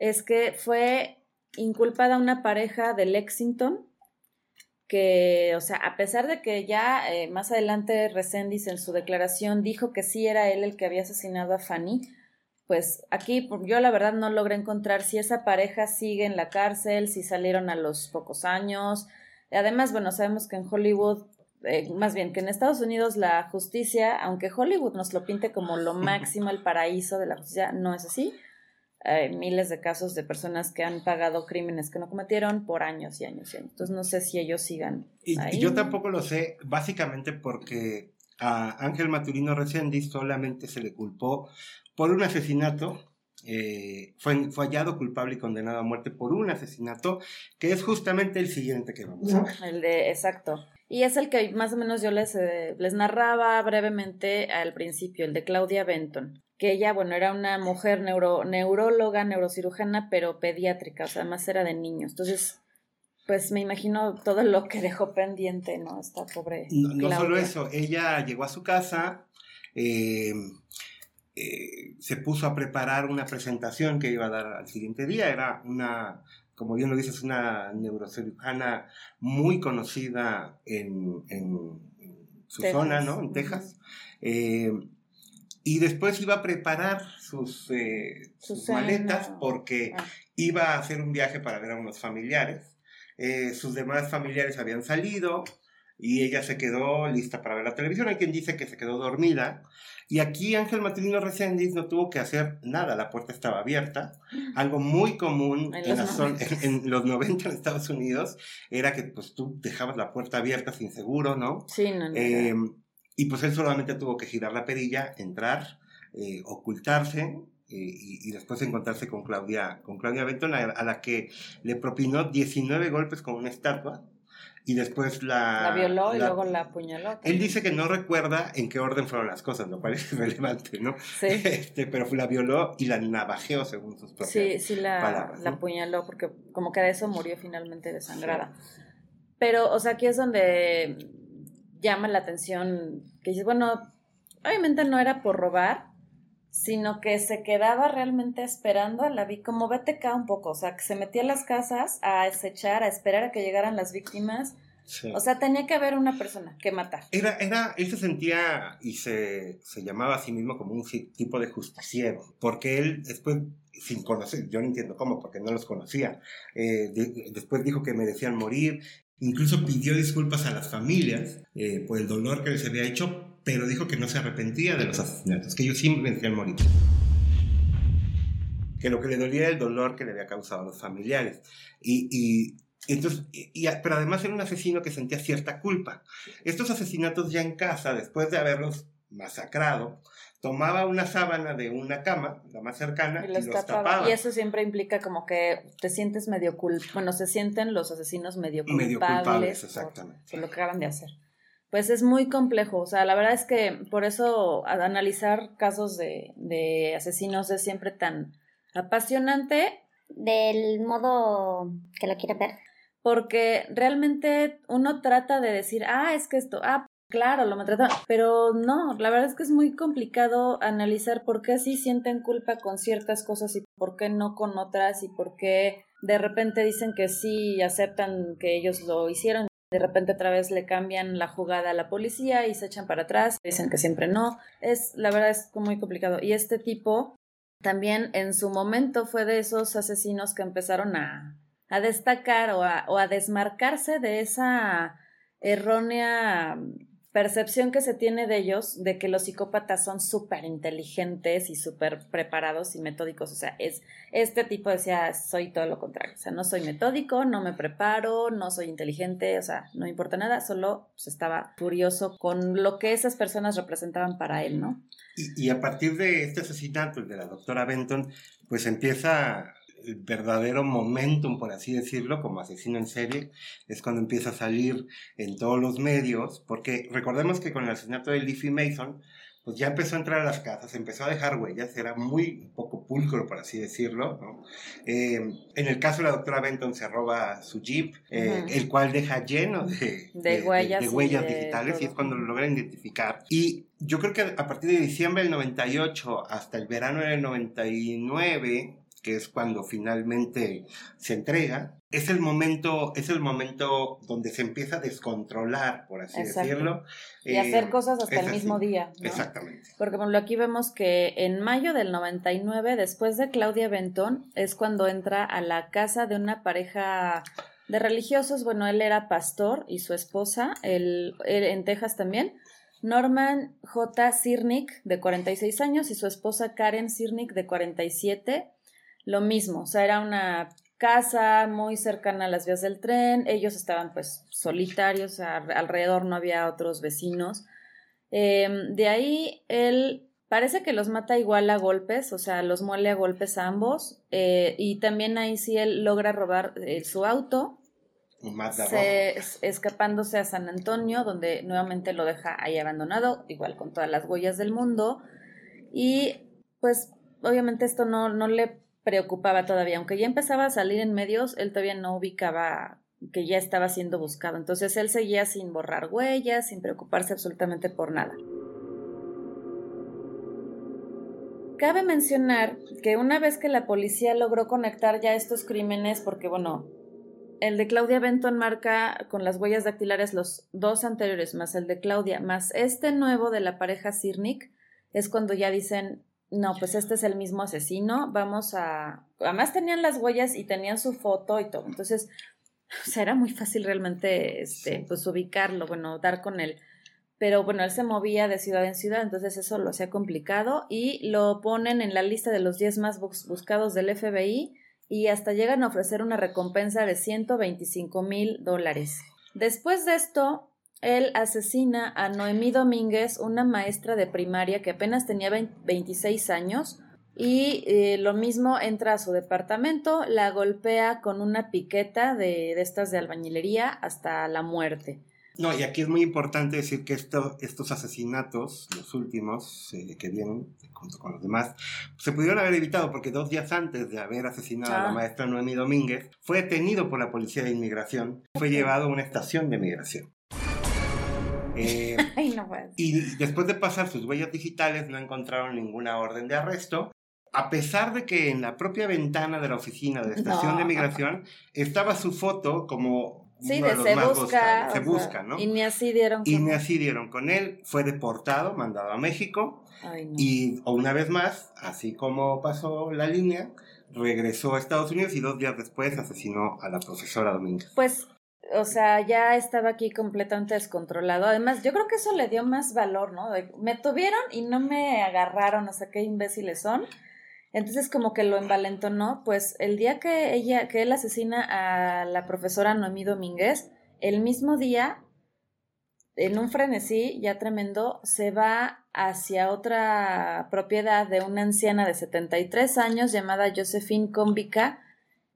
es que fue inculpada una pareja de Lexington que, o sea, a pesar de que ya eh, más adelante Resendiz en su declaración dijo que sí era él el que había asesinado a Fanny, pues aquí yo la verdad no logré encontrar si esa pareja sigue en la cárcel, si salieron a los pocos años. Además, bueno, sabemos que en Hollywood eh, más bien que en Estados Unidos la justicia, aunque Hollywood nos lo pinte como lo máximo, el paraíso de la justicia, no es así. Hay miles de casos de personas que han pagado crímenes que no cometieron por años y años y años. Entonces no sé si ellos sigan. Y, ahí. yo tampoco lo sé, básicamente porque a Ángel Maturino Reséndiz solamente se le culpó por un asesinato eh, fue, fue, hallado culpable y condenado a muerte por un asesinato, que es justamente el siguiente que vamos a ver. El de, exacto. Y es el que más o menos yo les, eh, les narraba brevemente al principio, el de Claudia Benton, que ella, bueno, era una mujer neuro, neuróloga, neurocirujana, pero pediátrica, o sea, más era de niños. Entonces, pues me imagino todo lo que dejó pendiente, ¿no? Esta pobre. No, no solo eso, ella llegó a su casa, eh, eh, se puso a preparar una presentación que iba a dar al siguiente día. Era una como bien lo dices, una neurocirujana muy conocida en, su zona, ¿no? En Texas. Eh, y después iba a preparar sus, eh, maletas porque ah. iba a hacer un viaje para ver a unos familiares. Eh, sus demás familiares habían salido y ella se quedó lista para ver la televisión. Hay quien dice que se quedó dormida y aquí Ángel Matrino Reséndiz no tuvo que hacer nada, la puerta estaba abierta. Algo muy común en, los, 90 en Estados Unidos era que pues tú dejabas la puerta abierta sin seguro, ¿no? Sí, no, eh, y pues él solamente tuvo que girar la perilla, entrar, eh, ocultarse eh, y, después encontrarse con Claudia, con Claudia Benton, a, la que le propinó 19 golpes con una estatua y después la... La violó y luego la apuñaló. Él dice que no recuerda en qué orden fueron las cosas, lo cual es relevante, ¿no? Sí. Este, pero la violó y la navajeó según sus propias Sí, sí la, la apuñaló porque como que de eso murió finalmente desangrada. Pero, o sea, aquí es donde llama la atención que dices, bueno, obviamente no era por robar, sino que se quedaba realmente esperando a la víctima, como BTK un poco, o sea, que se metía a las casas a acechar, a esperar a que llegaran las víctimas. O sea, tenía que haber una persona que matar. Era, era, él se sentía y se, llamaba a sí mismo como un tipo de justiciero, porque él después, sin conocer, yo no entiendo cómo, porque no los conocía, eh, después dijo que merecían morir, incluso pidió disculpas a las familias eh, por el dolor que les había hecho, pero dijo que no se arrepentía de los asesinatos, que ellos siempre querían morir. Que lo que le dolía era el dolor que le había causado a los familiares. Y, entonces, pero además era un asesino que sentía cierta culpa. Estos asesinatos ya en casa, después de haberlos masacrado, tomaba una sábana de una cama, la más cercana, y, los, tapaba. Y eso siempre implica como que te sientes medio culpable. Bueno, se sienten los asesinos medio culpables. Medio culpables, exactamente. Por, lo que acaban de hacer pues es muy complejo. O sea, la verdad es que por eso analizar casos de, de asesinos es siempre tan apasionante. Del modo que lo quiere ver. Porque realmente uno trata de decir, ah, es que esto, ah, Claro, lo maltrataban, pero no, la verdad es que es muy complicado analizar por qué sí sienten culpa con ciertas cosas y por qué no con otras y por qué de repente dicen que sí aceptan que ellos lo hicieron, de repente otra vez le cambian la jugada a la policía y se echan para atrás, dicen que siempre no. Es, la verdad es muy complicado. Y este tipo también en su momento fue de esos asesinos que empezaron a, a destacar o a, o a desmarcarse de esa errónea percepción que se tiene de ellos de que los psicópatas son súper inteligentes y súper preparados y metódicos. O sea, es este tipo decía, soy todo lo contrario. O sea, no soy metódico, no me preparo, no soy inteligente, o sea, no importa nada, solo pues, estaba furioso con lo que esas personas representaban para él, ¿no? Y, y a partir de este asesinato, de la doctora Benton, pues empieza verdadero momentum, por así decirlo, como asesino en serie, es cuando empieza a salir en todos los medios, porque recordemos que con el asesinato de Leafy Mason, pues ya empezó a entrar a las casas, empezó a dejar huellas, era muy poco pulcro, por así decirlo. Eh, en el caso de la doctora Benton se roba su jeep, eh, el cual deja lleno de, de, huellas, huellas digitales y es cuando lo logran identificar. Y yo creo que a partir de diciembre del 98 hasta el verano del 99, que es cuando finalmente se entrega, es el momento, es el momento donde se empieza a descontrolar, por así decirlo. Y hacer eh, cosas hasta el mismo día. Exactamente. Porque aquí vemos que en mayo del 99, después de Claudia Bentón, es cuando entra a la casa de una pareja de religiosos. Bueno, él era pastor y su esposa, él, en Texas también. Norman J. Sirnick, de 46 años, y su esposa Karen Sirnick, de 47 lo mismo, o sea, era una casa muy cercana a las vías del tren, ellos estaban pues solitarios, alrededor no había otros vecinos. Em, de ahí él parece que los mata igual a golpes, o sea, los muele a golpes a ambos, eh, y también ahí sí él logra robar eh, su auto, escapándose a San Antonio, donde nuevamente lo deja ahí abandonado, igual con todas las huellas del mundo, y pues obviamente esto no, no le preocupaba todavía, aunque ya empezaba a salir en medios, él todavía no ubicaba que ya estaba siendo buscado. Entonces él seguía sin borrar huellas, sin preocuparse absolutamente por nada. Cabe mencionar que una vez que la policía logró conectar ya estos crímenes, porque bueno, el de Claudia Benton marca con las huellas dactilares los dos anteriores, más el de Claudia, más este nuevo de la pareja Sirnik, es cuando ya dicen, no, pues este es el mismo asesino, vamos a... Además tenían las huellas y tenían su foto y todo, entonces, o sea, era muy fácil realmente, este, pues ubicarlo, bueno, dar con él. Pero bueno, él se movía de ciudad en ciudad, entonces eso lo hacía complicado y lo ponen en la lista de los 10 más buscados del FBI y hasta llegan a ofrecer una recompensa de 125 mil dólares. Después de esto, él asesina a Noemí Domínguez, una maestra de primaria que apenas tenía 26 años, y eh, lo mismo entra a su departamento, la golpea con una piqueta de, estas de albañilería hasta la muerte. No, y aquí es muy importante decir que estos asesinatos, los últimos eh, que vienen junto con los demás, se pudieron haber evitado porque dos días antes de haber asesinado a la ah. maestra Noemí Domínguez, fue detenido por la policía de inmigración, fue llevado a una estación de migración. Eh, y después de pasar sus huellas digitales no encontraron ninguna orden de arresto, a pesar de que en la propia ventana de la oficina de la estación de migración estaba su foto como sí, de se busca, se busca, ¿no? Y ni así dieron con Y ni así dieron con él. Fue deportado, mandado a México. Y una vez más, así como pasó la línea, regresó a Estados Unidos y dos días después asesinó a la profesora Domínguez. Pues o sea, ya estaba aquí completamente descontrolado. Además, yo creo que eso le dio más valor, ¿no? me tuvieron y no me agarraron, o sea, qué imbéciles son. Entonces, como que lo envalentonó, pues el día que ella, que él asesina a la profesora Noemí Domínguez, el mismo día, en un frenesí ya tremendo, se va hacia otra propiedad de una anciana de 73 años llamada Josephine Combica,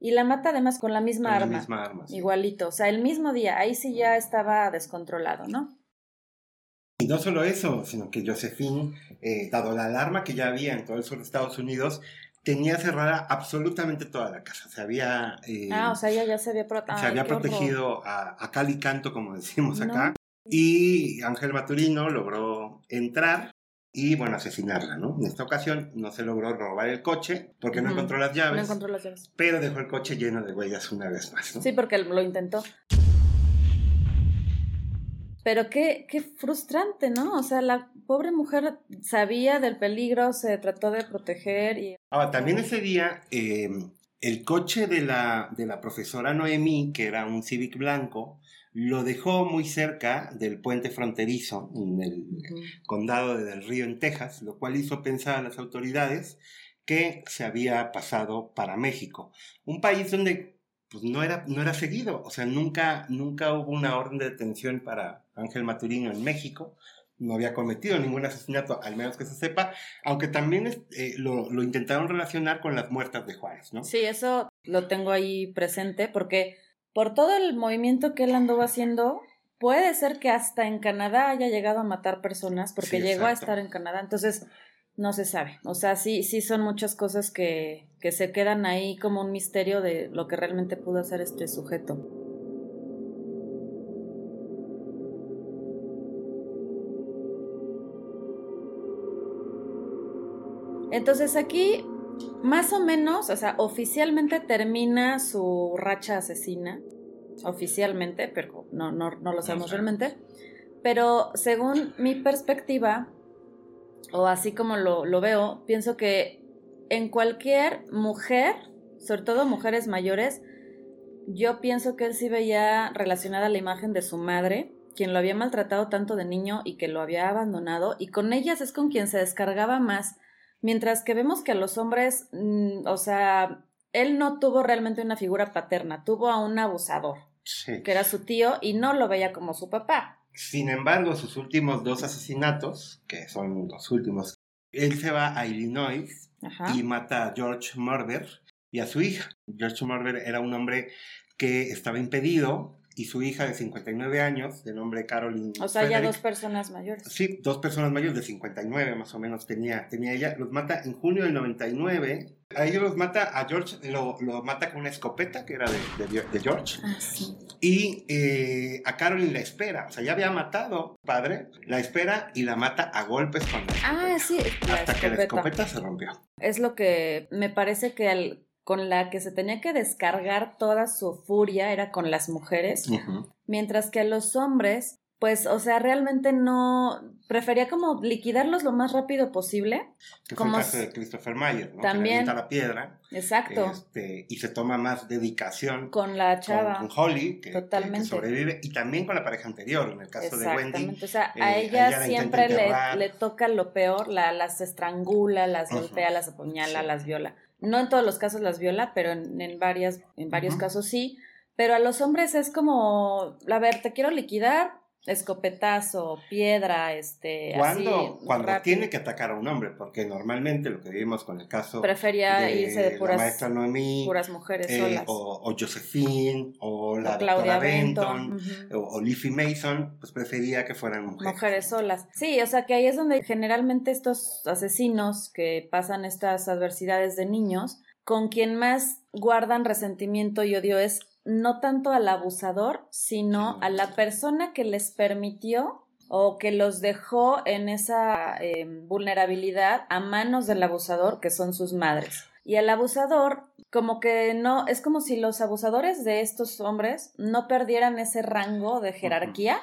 y la mata además con la misma con arma. La misma arma Igualito. O sea, el mismo día. Ahí sí ya estaba descontrolado, ¿no? Y no solo eso, sino que Josephine, eh, dado la alarma que ya había en todo el sur de Estados Unidos, tenía cerrada absolutamente toda la casa. Se había. Eh, ah, o sea, ella ya se había, se había protegido a, cal y canto, como decimos acá. Y Ángel Maturino logró entrar y, bueno, asesinarla, ¿no? En esta ocasión no se logró robar el coche porque no encontró las llaves. No encontró las llaves. Pero dejó el coche lleno de huellas una vez más, ¿no? Sí, porque lo intentó. Pero qué, qué frustrante, ¿no? O sea, la pobre mujer sabía del peligro, se trató de proteger y... Ahora, también ese día, eh, el coche de la, de la profesora Noemí, que era un Civic blanco, lo dejó muy cerca del puente fronterizo en el condado de Del Río, en Texas, lo cual hizo pensar a las autoridades que se había pasado para México, un país donde pues, no, era, no era seguido, o sea, nunca, nunca hubo una orden de detención para Ángel Maturino en México, no había cometido ningún asesinato, al menos que se sepa, aunque también eh, lo, lo, intentaron relacionar con las muertas de Juárez, ¿no? Sí, eso lo tengo ahí presente porque por todo el movimiento que él anduvo haciendo, puede ser que hasta en Canadá haya llegado a matar personas, porque llegó a estar en Canadá. Entonces, no se sabe. O sea, sí, sí son muchas cosas que, que se quedan ahí como un misterio de lo que realmente pudo hacer este sujeto. Entonces aquí más o menos, o sea, oficialmente termina su racha asesina. Oficialmente, pero no, no, no lo sabemos realmente. Pero según mi perspectiva, o así como lo, lo veo, pienso que en cualquier mujer, sobre todo mujeres mayores, yo pienso que él sí veía relacionada la imagen de su madre, quien lo había maltratado tanto de niño y que lo había abandonado, y con ellas es con quien se descargaba más Mientras que vemos que a los hombres, mm, o sea, él no tuvo realmente una figura paterna, tuvo a un abusador, que era su tío, y no lo veía como su papá. Sin embargo, sus últimos dos asesinatos, que son los últimos, él se va a Illinois y mata a George Murder y a su hija. George Murder era un hombre que estaba impedido y su hija de 59 años, de nombre Caroline. O sea, ya dos personas mayores. Sí, dos personas mayores de 59 más o menos tenía, tenía ella. Los mata en junio del 99. A ellos los mata, a George lo, lo mata con una escopeta que era de, de, George. Ah, sí. Y eh, a Caroline la espera. O sea, ya había matado padre, la espera y la mata a golpes con la Ah, sí. hasta que la escopeta se rompió. Es lo que me parece que al con la que se tenía que descargar toda su furia era con las mujeres, mientras que a los hombres, pues, o sea, realmente no, prefería como liquidarlos lo más rápido posible. Que como fue el caso de Christopher Mayer, ¿no? También. la piedra. Exacto. Este, y se toma más dedicación. Con la chava. Con, Holly, que, Totalmente. sobrevive, y también con la pareja anterior, en el caso de Wendy. O sea, a eh, ella, siempre le, le, toca lo peor, la, las estrangula, las golpea, las apuñala, las viola. No en todos los casos las viola, pero en, varias, en varios casos sí. Pero a los hombres es como, a ver, te quiero liquidar, escopetazo, piedra, este, cuando, cuando tiene que atacar a un hombre, porque normalmente lo que vimos con el caso prefería de irse de puras, la maestra Noemí, puras mujeres eh, solas, o, Josephine, o la Claudia Benton, o, Leafy Mason, pues prefería que fueran mujeres. Mujeres solas. Sí, o sea que ahí es donde generalmente estos asesinos que pasan estas adversidades de niños, con quien más guardan resentimiento y odio es no tanto al abusador, sino a la persona que les permitió o que los dejó en esa em, vulnerabilidad a manos del abusador, que son sus madres. Y el abusador, como que no, es como si los abusadores de estos hombres no perdieran ese rango de jerarquía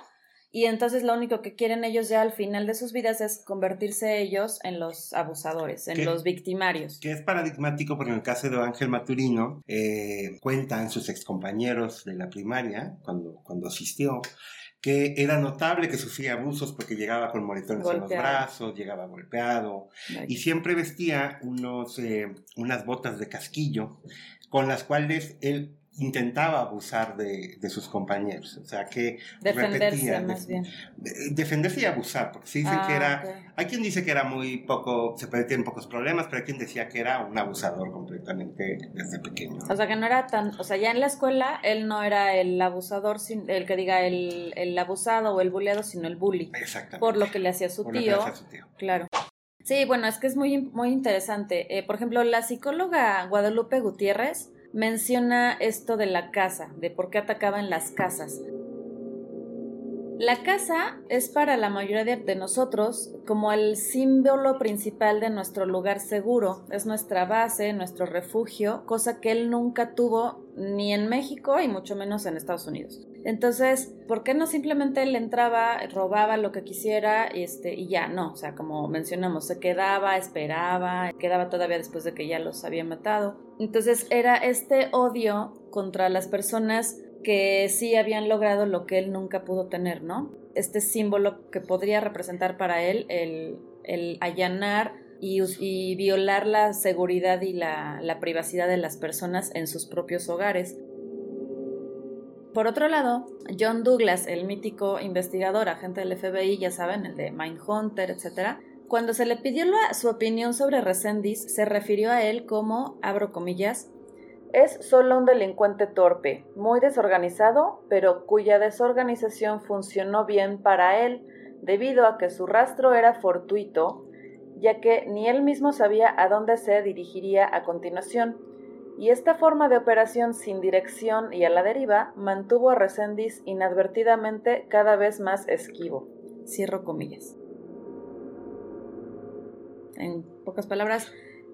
y entonces lo único que quieren ellos ya al final de sus vidas es convertirse ellos en los abusadores, en los victimarios. Que es paradigmático porque en el caso de Ángel Maturino eh, cuentan sus excompañeros de la primaria cuando, cuando asistió que era notable que sufría abusos porque llegaba con moretones en los brazos, llegaba golpeado y siempre vestía unos, eh, unas botas de casquillo con las cuales él intentaba abusar de, sus compañeros, o sea que defenderse más bien. defenderse y abusar, porque se dice que ah, era, hay quien dice que era muy poco, se puede tener pocos problemas, pero hay quien decía que era un abusador completamente desde pequeño. O sea que no era tan, o sea ya en la escuela él no era el abusador, el que diga el, el abusado o el bulleado, sino el bully. Exactamente. Por lo que le hacía su, tío, su tío. Claro. Sí, bueno, es que es muy, muy interesante. Eh, por ejemplo, la psicóloga Guadalupe Gutiérrez menciona esto de la casa, de por qué atacaban las casas. La casa es para la mayoría de, nosotros como el símbolo principal de nuestro lugar seguro, es nuestra base, nuestro refugio, cosa que él nunca tuvo ni en México y mucho menos en Estados Unidos. Entonces, ¿por qué no simplemente él entraba, robaba lo que quisiera este, y ya? No, o sea, como mencionamos, se quedaba, esperaba, quedaba todavía después de que ya los había matado. Entonces era este odio contra las personas que sí habían logrado lo que él nunca pudo tener, ¿no? Este símbolo que podría representar para él el, allanar y, violar la seguridad y la, la privacidad de las personas en sus propios hogares. Por otro lado, John Douglas, el mítico investigador, agente del FBI, ya saben, el de Mindhunter, etc., cuando se le pidió su opinión sobre Resendiz, se refirió a él como, abro comillas, es solo un delincuente torpe, muy desorganizado, pero cuya desorganización funcionó bien para él debido a que su rastro era fortuito, ya que ni él mismo sabía a dónde se dirigiría a continuación, y esta forma de operación sin dirección y a la deriva mantuvo a Resendiz inadvertidamente cada vez más esquivo. Cierro comillas. En pocas palabras,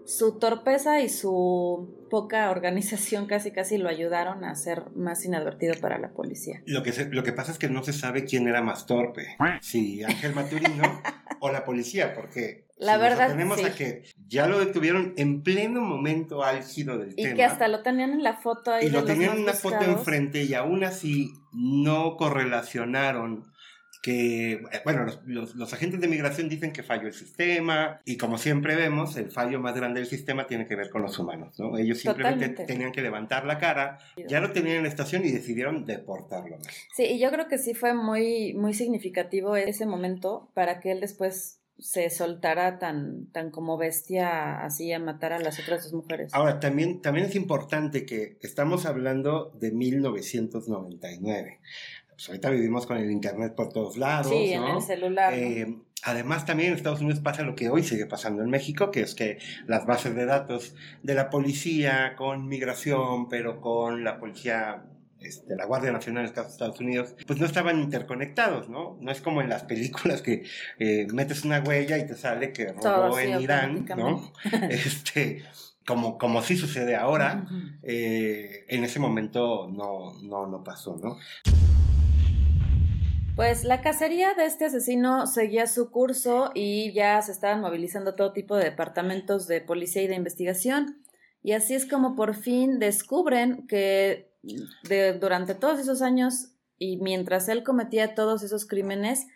su torpeza y su poca organización casi casi lo ayudaron a ser más inadvertido para la policía. Lo que, lo que pasa es que no se sabe quién era más torpe, si Ángel Maturino o la policía, porque la verdad tenemos a que ya lo detuvieron en pleno momento álgido del tema. Y que hasta lo tenían en la foto ahí. Y lo tenían en una foto enfrente y aún así no correlacionaron que, eh, bueno, los, agentes de migración dicen que falló el sistema y como siempre vemos, el fallo más grande del sistema tiene que ver con los humanos, ¿no? Ellos simplemente tenían que levantar la cara, ya lo tenían en la estación y decidieron deportarlo. Sí, y yo creo que sí fue muy, muy significativo ese momento para que él después se soltara tan, tan como bestia así a matar a las otras dos mujeres. Ahora, también, también es importante que estamos hablando de 1999 pues ahorita vivimos con el internet por todos lados. Sí, en el celular. Eh, además, también en Estados Unidos pasa lo que hoy sigue pasando en México, que es que las bases de datos de la policía con migración, pero con la policía este, la Guardia Nacional de Estados Unidos, pues no estaban interconectados, ¿no? No es como en las películas que eh, metes una huella y te sale que robó en Irán, ¿no? este, como, como sí sucede ahora, eh, en ese momento no, no, no pasó, ¿no? Pues la cacería de este asesino seguía su curso y ya se estaban movilizando todo tipo de departamentos de policía y de investigación. Y así es como por fin descubren que durante todos esos años y mientras él cometía todos esos crímenes,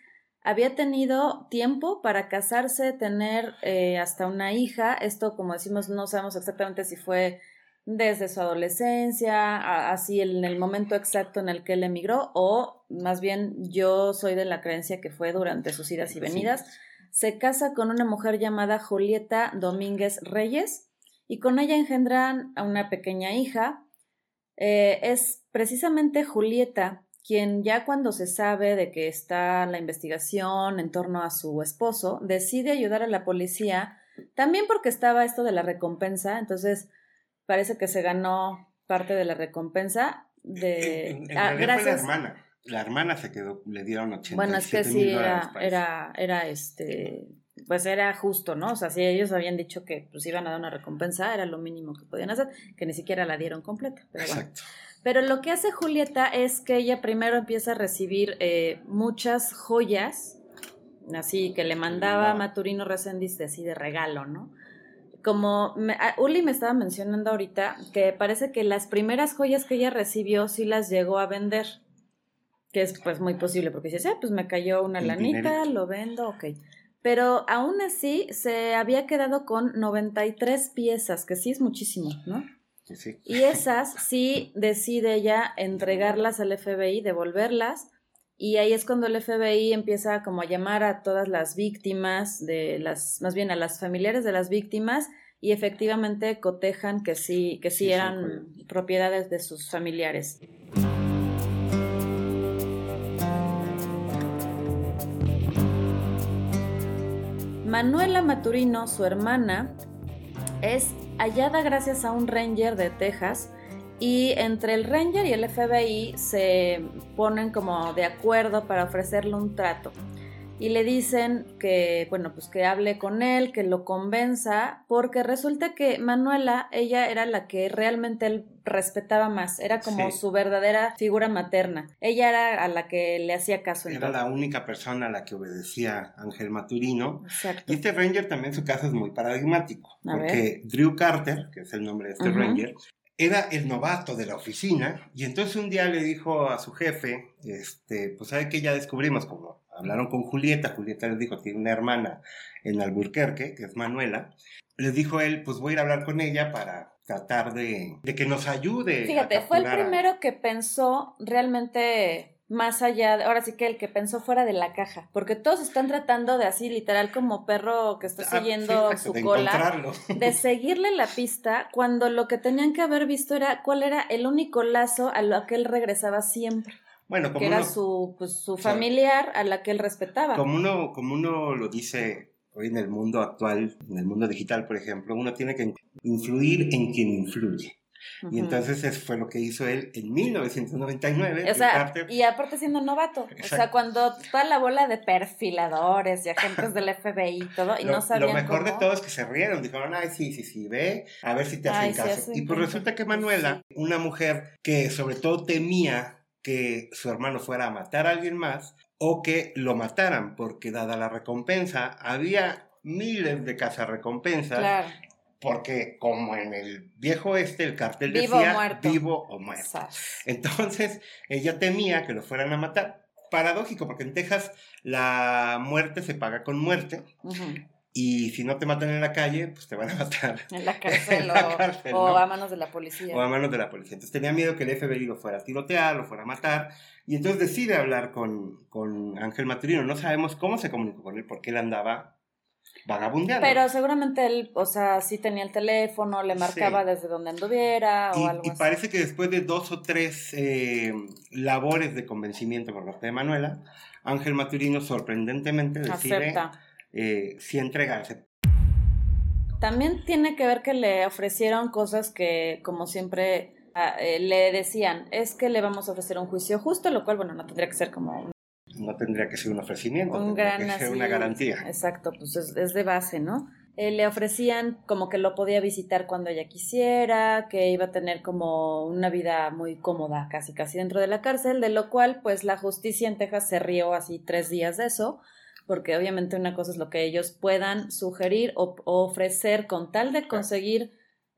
había tenido tiempo para casarse, tener eh, hasta una hija. Esto, como decimos, no sabemos exactamente si fue desde su adolescencia, así en el momento exacto en el que él emigró, o más bien yo soy de la creencia que fue durante sus idas y venidas. Se casa con una mujer llamada Julieta Domínguez Reyes y con ella engendran a una pequeña hija. Eh, es precisamente Julieta quien ya cuando se sabe de que está la investigación en torno a su esposo, decide ayudar a la policía, también porque estaba esto de la recompensa, entonces parece que se ganó parte de la recompensa de ah, gracias. la hermana. La hermana se quedó, le dieron 80 Bueno, es que sí era, era, era este, pues era justo, ¿no? O sea, si ellos habían dicho que pues iban a dar una recompensa, era lo mínimo que podían hacer, que ni siquiera la dieron completa. Pero Exacto. Pero lo que hace Julieta es que ella primero empieza a recibir eh, muchas joyas, así que le mandaba a Maturino Resendiz así de regalo, ¿no? Como ah, Uli me estaba mencionando ahorita que parece que las primeras joyas que ella recibió sí las llegó a vender, que es pues muy posible porque dice, ah, pues me cayó una lanita, lo vendo, ok. Pero aún así se había quedado con 93 piezas, que sí es muchísimo, ¿no? Sí. Y esas sí decide ella entregarlas al FBI, devolverlas, y ahí es cuando el FBI empieza como a llamar a todas las víctimas de las, más bien a las familiares de las víctimas y efectivamente cotejan que sí, que sí, eran propiedades de sus familiares. Manuela Maturino, su hermana, es hallada gracias a un ranger de Texas y entre el Ranger y el FBI se ponen como de acuerdo para ofrecerle un trato y le dicen que, bueno, pues que hable con él, que lo convenza, porque resulta que Manuela, ella era la que realmente él respetaba más, era como su verdadera figura materna. Ella era a la que le hacía caso. era la única persona a la que obedecía Ángel Maturino. Exacto. Y este Ranger también su caso es muy paradigmático, porque Drew Carter, que es el nombre de este Ranger, era el novato de la oficina y entonces un día le dijo a su jefe, este, pues sabe que ya descubrimos como hablaron con Julieta, Julieta les dijo, tiene una hermana en Alburquerque, que es Manuela, les dijo él, pues voy a ir a hablar con ella para tratar de, que nos ayude. Fíjate, fue el primero que pensó realmente más allá, ahora sí que el que pensó fuera de la caja, porque todos están tratando de así, literal, como perro que está ah, siguiendo su cola, de seguirle la pista, cuando lo que tenían que haber visto era cuál era el único lazo a lo que él regresaba siempre. Bueno, como que era su, pues, su familiar a la que él respetaba. Como uno, como uno lo dice hoy en el mundo actual, en el mundo digital, por ejemplo, uno tiene que influir en quien influye. Y entonces eso fue lo que hizo él en 1999. O sea, y aparte siendo novato. O sea, cuando toda la bola de perfiladores y agentes del FBI y todo, y no sabían Lo mejor de todo es que se rieron. Dijeron, ay, sí, sí, sí, ve, a ver si te hacen caso. y pues resulta que Manuela, una mujer que sobre todo temía que su hermano fuera a matar a alguien más o que lo mataran, porque dada la recompensa, había miles de cazarrecompensas. Claro. Porque como en el viejo este, el cartel decía vivo o muerto. Entonces, ella temía que lo fueran a matar. Paradójico, porque en Texas la muerte se paga con muerte. Y si no te matan en la calle, pues te van a matar. En la cárcel, o, a manos de la policía. O a manos de la policía. Entonces tenía miedo que el FBI lo fuera a tirotear, lo fuera a matar. Y entonces decide hablar con, con Ángel Maturino. No sabemos cómo se comunicó con él, porque él andaba vagabundeando. Pero seguramente él, o sea, sí tenía el teléfono, le marcaba desde donde anduviera o y, algo y parece que después de dos o tres eh, labores de convencimiento por parte de Manuela, Ángel Maturino sorprendentemente decide... Eh, sí entregarse. También tiene que ver que le ofrecieron cosas que, como siempre, ah, eh, le decían, es que le vamos a ofrecer un juicio justo, lo cual, bueno, no tendría que ser como No tendría que ser un ofrecimiento, un gran, que ser una garantía. Exacto, pues es, de base, ¿no? Eh, le ofrecían como que lo podía visitar cuando ella quisiera, que iba a tener como una vida muy cómoda, casi casi dentro de la cárcel, de lo cual pues la justicia en Texas se rió así tres días de eso, porque obviamente una cosa es lo que ellos puedan sugerir o, ofrecer con tal de conseguir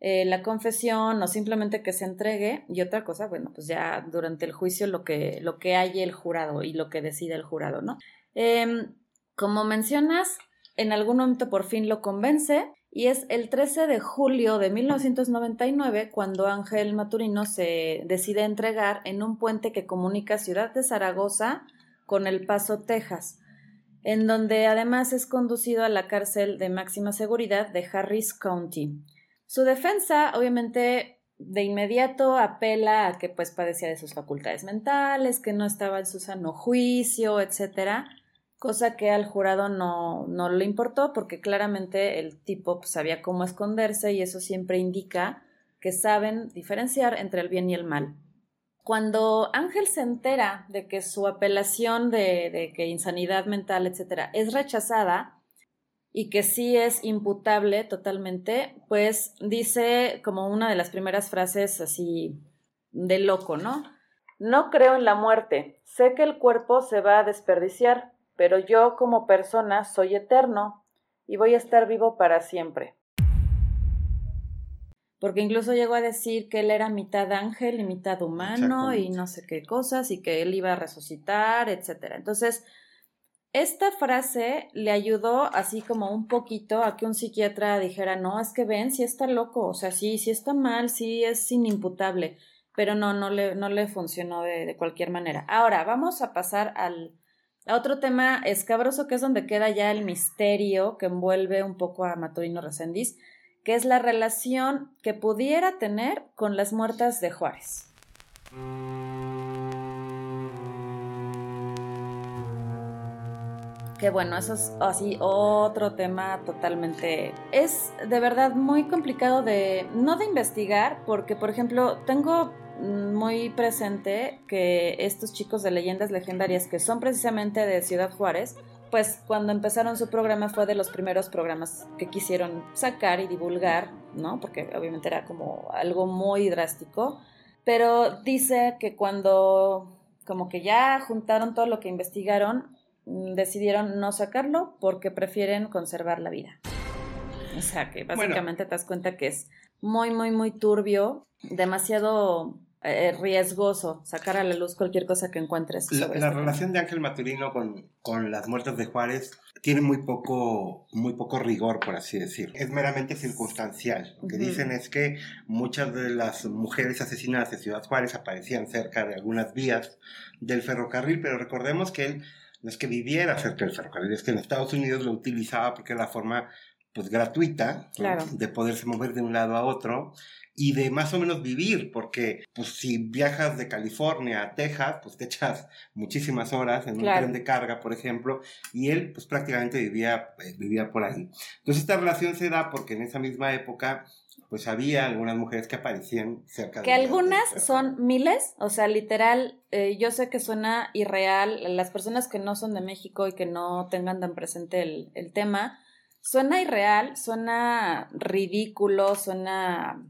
eh, la confesión o simplemente que se entregue y otra cosa, bueno, pues ya durante el juicio lo que, lo que hay el jurado y lo que decide el jurado, ¿no? Em, como mencionas, en algún momento por fin lo convence y es el 13 de julio de 1999 cuando Ángel Maturino se decide entregar en un puente que comunica Ciudad de Zaragoza con El Paso, Texas en donde además es conducido a la cárcel de máxima seguridad de Harris County. Su defensa, obviamente, de inmediato apela a que pues padecía de sus facultades mentales, que no estaba en su sano juicio, etcétera, cosa que al jurado no, no le importó porque claramente el tipo pues, sabía cómo esconderse y eso siempre indica que saben diferenciar entre el bien y el mal. Cuando Ángel se entera de que su apelación de, que insanidad mental, etcétera, es rechazada y que sí es imputable totalmente, pues dice como una de las primeras frases así de loco, ¿no? No creo en la muerte. Sé que el cuerpo se va a desperdiciar, pero yo como persona soy eterno y voy a estar vivo para siempre porque incluso llegó a decir que él era mitad ángel y mitad humano y no sé qué cosas y que él iba a resucitar, etcétera. Entonces, esta frase le ayudó así como un poquito a que un psiquiatra dijera, no, es que ven, si está loco, o sea, sí, sí está mal, sí es inimputable, pero no, no le, no le funcionó de, de cualquier manera. Ahora, vamos a pasar al, a otro tema escabroso, que es donde queda ya el misterio que envuelve un poco a Maturino Resendiz, que es la relación que pudiera tener con las muertas de Juárez. Que bueno, eso es así otro tema totalmente... Es de verdad muy complicado de, no de investigar, porque por ejemplo, tengo muy presente que estos chicos de leyendas legendarias, que son precisamente de Ciudad Juárez, pues cuando empezaron su programa fue de los primeros programas que quisieron sacar y divulgar, ¿no? Porque obviamente era como algo muy drástico. Pero dice que cuando como que ya juntaron todo lo que investigaron, decidieron no sacarlo porque prefieren conservar la vida. O sea, que básicamente te das cuenta que es muy, muy, muy turbio, demasiado eh, riesgoso sacar a la luz cualquier cosa que encuentres. la, este relación de Ángel Maturino con, con, las muertes de Juárez tiene muy poco, muy poco rigor, por así decir. Es meramente circunstancial. Lo que dicen es que muchas de las mujeres asesinadas de Ciudad Juárez aparecían cerca de algunas vías del ferrocarril, pero recordemos que él no es que viviera cerca del ferrocarril, es que en Estados Unidos lo utilizaba porque era la forma pues gratuita de poderse mover de un lado a otro y de más o menos vivir, porque pues si viajas de California a Texas, pues te echas muchísimas horas en un tren de carga, por ejemplo, y él pues prácticamente vivía, eh, vivía por ahí. Entonces esta relación se da porque en esa misma época pues había algunas mujeres que aparecían cerca de... Que algunas son miles, o sea, literal, eh, yo sé que suena irreal, las personas que no son de México y que no tengan tan presente el, el tema, suena irreal, suena ridículo, suena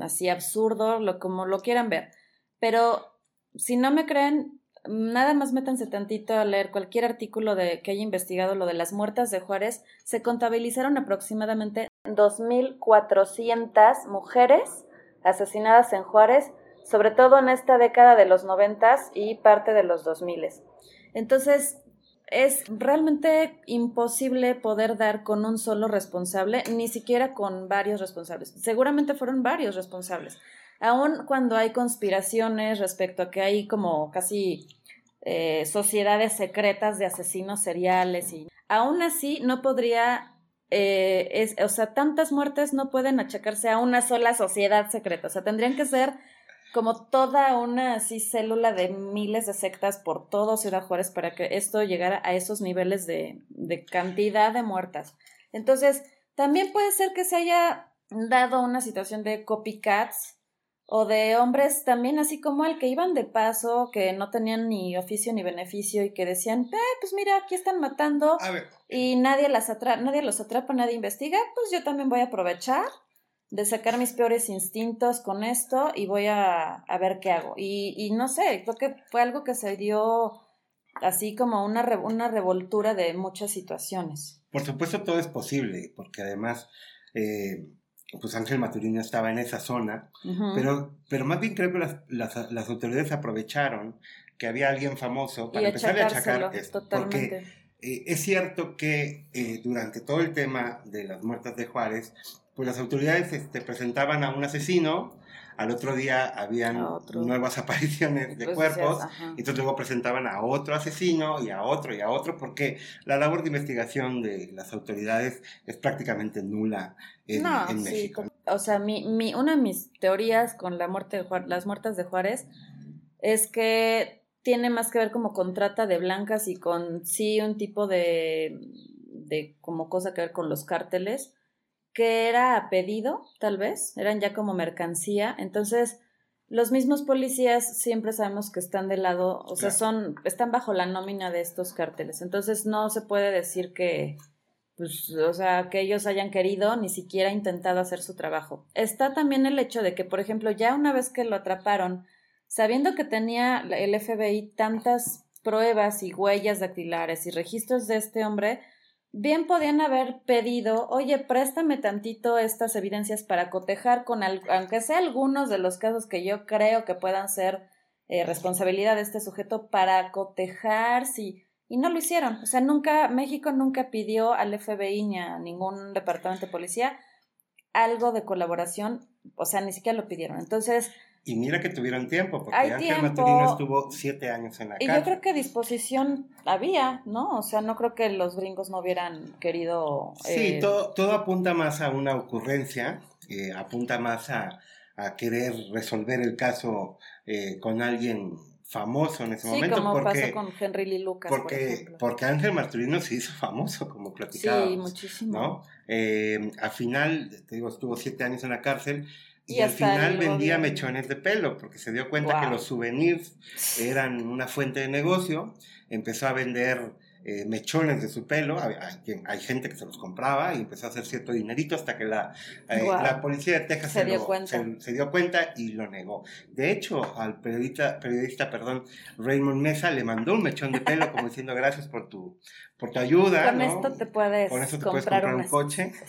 así absurdo, lo, como lo quieran ver. Pero si no me creen, nada más métanse tantito a leer cualquier artículo de que haya investigado lo de las muertas de Juárez. Se contabilizaron aproximadamente 2.400 mujeres asesinadas en Juárez, sobre todo en esta década de los 90 y parte de los 2000. Entonces, es realmente imposible poder dar con un solo responsable, ni siquiera con varios responsables. Seguramente fueron varios responsables. Aun cuando hay conspiraciones respecto a que hay como casi eh, sociedades secretas de asesinos seriales y aún así no podría, eh, es, o sea, tantas muertes no pueden achacarse a una sola sociedad secreta, o sea, tendrían que ser como toda una así célula de miles de sectas por todo Ciudad Juárez para que esto llegara a esos niveles de, de cantidad de muertas. Entonces, también puede ser que se haya dado una situación de copycats o de hombres también así como el que iban de paso, que no tenían ni oficio ni beneficio y que decían, eh, pues mira, aquí están matando y nadie las nadie los atrapa, nadie investiga, pues yo también voy a aprovechar de sacar mis peores instintos con esto y voy a, ver qué hago. Y, y, no sé, creo que fue algo que se dio así como una, una revoltura de muchas situaciones. Por supuesto todo es posible, porque además, eh, pues Ángel Maturino estaba en esa zona, pero, pero más bien creo que las, las, las, autoridades aprovecharon que había alguien famoso para empezar a achacar esto. Porque eh, es cierto que eh, durante todo el tema de las muertas de Juárez, pues las autoridades este, presentaban a un asesino, al otro día habían nuevas apariciones de cuerpos, y entonces luego presentaban a otro asesino y a otro y a otro, porque la labor de investigación de las autoridades es prácticamente nula en, México. O sea, mi, mi, una de mis teorías con la muerte de Juárez, las muertes de Juárez es que tiene más que ver como con trata de blancas y con sí un tipo de, de como cosa que ver con los cárteles que era a pedido, tal vez, eran ya como mercancía. Entonces, los mismos policías siempre sabemos que están del lado, o sea, son, están bajo la nómina de estos cárteles. Entonces, no se puede decir que, pues, o sea, que ellos hayan querido ni siquiera intentado hacer su trabajo. Está también el hecho de que, por ejemplo, ya una vez que lo atraparon, sabiendo que tenía el FBI tantas pruebas y huellas dactilares y registros de este hombre, bien podían haber pedido, oye, préstame tantito estas evidencias para cotejar con, aunque sea algunos de los casos que yo creo que puedan ser eh, responsabilidad de este sujeto, para cotejar si... Y no lo hicieron. O sea, nunca, México nunca pidió al FBI ni a ningún departamento de policía algo de colaboración, o sea, ni siquiera lo pidieron. Entonces, y mira que tuvieron tiempo, porque Ángel Maturino estuvo siete años en la y cárcel. Y yo creo que disposición había, ¿no? O sea, no creo que los gringos no hubieran querido... Sí, eh, todo, todo apunta más a una ocurrencia, eh, apunta más a, a, querer resolver el caso eh, con alguien famoso en ese sí, momento. Como porque, pasó con Henry Lee Lucas. Porque, porque Ángel Marturino se hizo famoso, como platicaba. Sí, muchísimo. ¿no? Eh, al final, te digo, estuvo siete años en la cárcel. Y, al final vendía mechones de pelo porque se dio cuenta que los souvenirs eran una fuente de negocio. Empezó a vender eh, mechones de su pelo, hay, hay, gente que se los compraba y empezó a hacer cierto dinerito hasta que la, eh, la policía de Texas se, dio cuenta. Se, dio cuenta y lo negó. De hecho, al periodista, periodista perdón, Raymond Mesa le mandó un mechón de pelo como diciendo gracias por tu, por tu ayuda. Con esto te puedes, Con eso te puedes comprar un coche.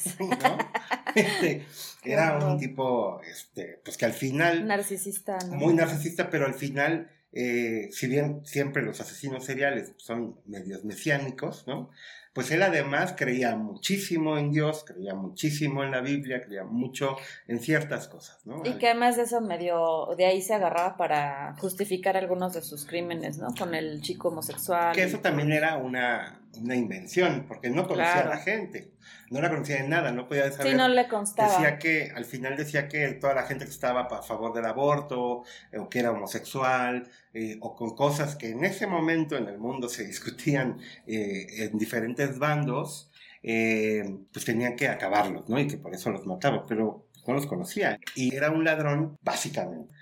Este, era un tipo, este, pues que al final... Narcisista, Muy narcisista, pero al final eh, si bien siempre los asesinos seriales son medios mesiánicos, ¿no? Pues él además creía muchísimo en Dios, creía muchísimo en la Biblia, creía mucho en ciertas cosas, ¿no? Y que además de eso medio, de ahí se agarraba para justificar algunos de sus crímenes, ¿no? Con el chico homosexual. Que eso también era una, una invención, porque no conocía a la gente, no la conocía de nada, no podía saber. Sí, no le constaba. Decía que, al final decía que toda la gente que estaba a favor del aborto, eh, o que era homosexual, eh, o con cosas que en ese momento en el mundo se discutían eh, en diferentes bandos, pues tenían que acabarlos, ¿no? Y que por eso los mataba, pero no los conocía. Y era un ladrón, básicamente.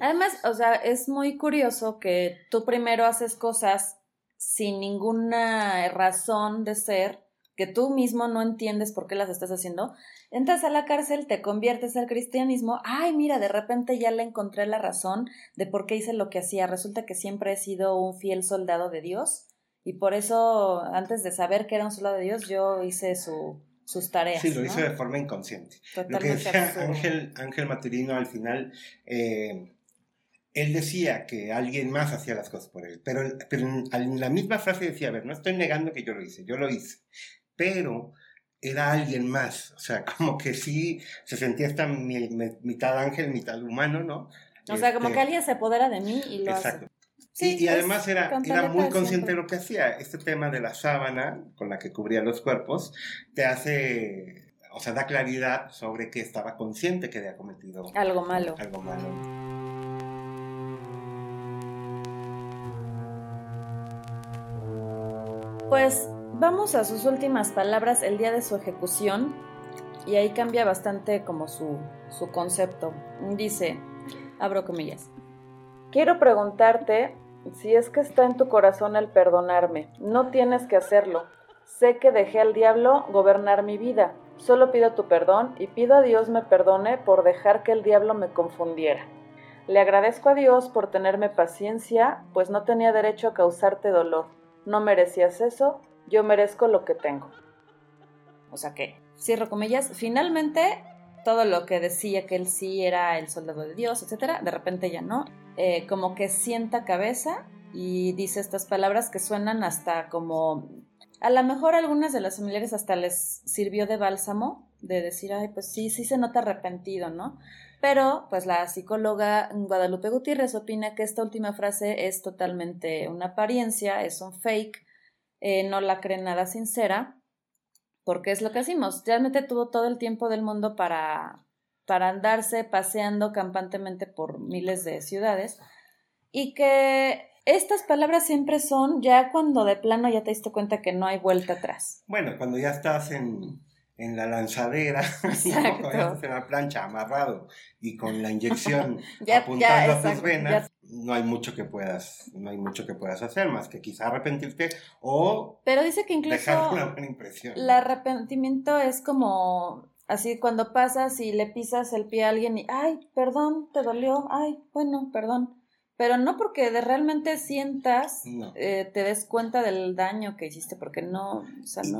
Además, o sea, es muy curioso que tú primero haces cosas sin ninguna razón de ser, que tú mismo no entiendes por qué las estás haciendo, entras a la cárcel, te conviertes al cristianismo, ay, mira, de repente ya le encontré la razón de por qué hice lo que hacía. Resulta que siempre he sido un fiel soldado de Dios y por eso, antes de saber que era un soldado de Dios, yo hice su, sus tareas. Sí, lo hice de forma inconsciente. lo que decía Ángel, Ángel Maturino al final, eh, él decía que alguien más hacía las cosas por él, pero, pero en, la misma frase decía, a ver, no estoy negando que yo lo hice, yo lo hice, pero era alguien más, o sea, como que sí se sentía esta mitad ángel, mitad humano, ¿no? O sea, como que este alguien se apodera de mí y lo exacto. hace. Sí, y, además era, era muy consciente de lo que hacía. Este tema de la sábana con la que cubría los cuerpos te hace, o sea, da claridad sobre que estaba consciente que había cometido algo malo. Algo malo. Pues vamos a sus últimas palabras el día de su ejecución y ahí cambia bastante como su, su concepto. Dice, abro comillas, quiero preguntarte si es que está en tu corazón el perdonarme. No tienes que hacerlo. Sé que dejé al diablo gobernar mi vida. Solo pido tu perdón y pido a Dios me perdone por dejar que el diablo me confundiera. Le agradezco a Dios por tenerme paciencia, pues no tenía derecho a causarte dolor no merecías eso, yo merezco lo que tengo. O sea que, cierro comillas, finalmente todo lo que decía que él sí era el soldado de Dios, etcétera, de repente ya no, eh, como que sienta cabeza y dice estas palabras que suenan hasta como a lo mejor a algunas de las familiares hasta les sirvió de bálsamo, de decir, ay, pues sí, sí se nota arrepentido, ¿no? Pero, pues la psicóloga Guadalupe Gutiérrez opina que esta última frase es totalmente una apariencia, es un fake, eh, no la cree nada sincera, porque es lo que hacemos. Realmente tuvo todo el tiempo del mundo para, para andarse paseando campantemente por miles de ciudades y que estas palabras siempre son ya cuando de plano ya te diste cuenta que no hay vuelta atrás. Bueno, cuando ya estás en en la lanzadera, en la plancha amarrado y con la inyección apuntando a tus venas, no hay mucho que puedas, no hay mucho que puedas hacer más que quizá arrepentirte o Pero dice que incluso dejar una buena impresión. El arrepentimiento es como así cuando pasas y le pisas el pie a alguien y ay, perdón, te dolió, ay, bueno, perdón pero no porque de realmente sientas, eh, te des cuenta del daño que hiciste, porque no,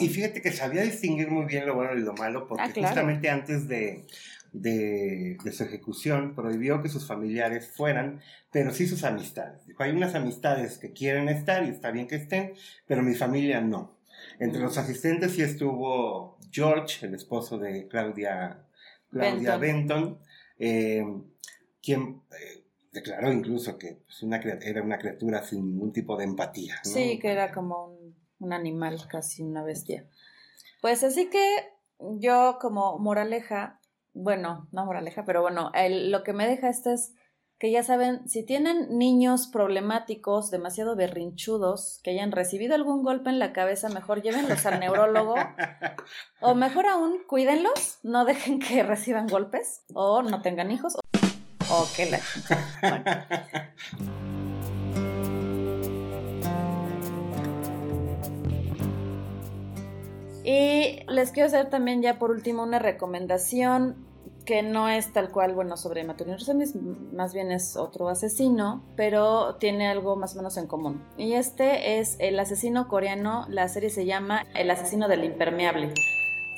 Y, fíjate que sabía distinguir muy bien lo bueno y lo malo, porque ah, justamente antes de, de, su ejecución prohibió que sus familiares fueran, pero sí sus amistades. Dijo, hay unas amistades que quieren estar y está bien que estén, pero mi familia no. Entre los asistentes sí estuvo George, el esposo de Claudia, Claudia Benton, eh, quien... Eh, declaró incluso que pues, una, era una criatura sin ningún tipo de empatía. Sí, que era como un, un, animal, casi una bestia. Pues así que yo como moraleja, bueno, no moraleja, pero bueno, lo que me deja esto es que ya saben, si tienen niños problemáticos, demasiado berrinchudos, que hayan recibido algún golpe en la cabeza, mejor llévenlos al neurólogo. o mejor aún, cuídenlos, no dejen que reciban golpes, o no tengan hijos, o, que la... Y les quiero hacer también ya por último una recomendación que no es tal cual, bueno, sobre Maturino Resendiz, más bien es otro asesino, pero tiene algo más o menos en común. Y este es el asesino coreano, la serie se llama El asesino del impermeable.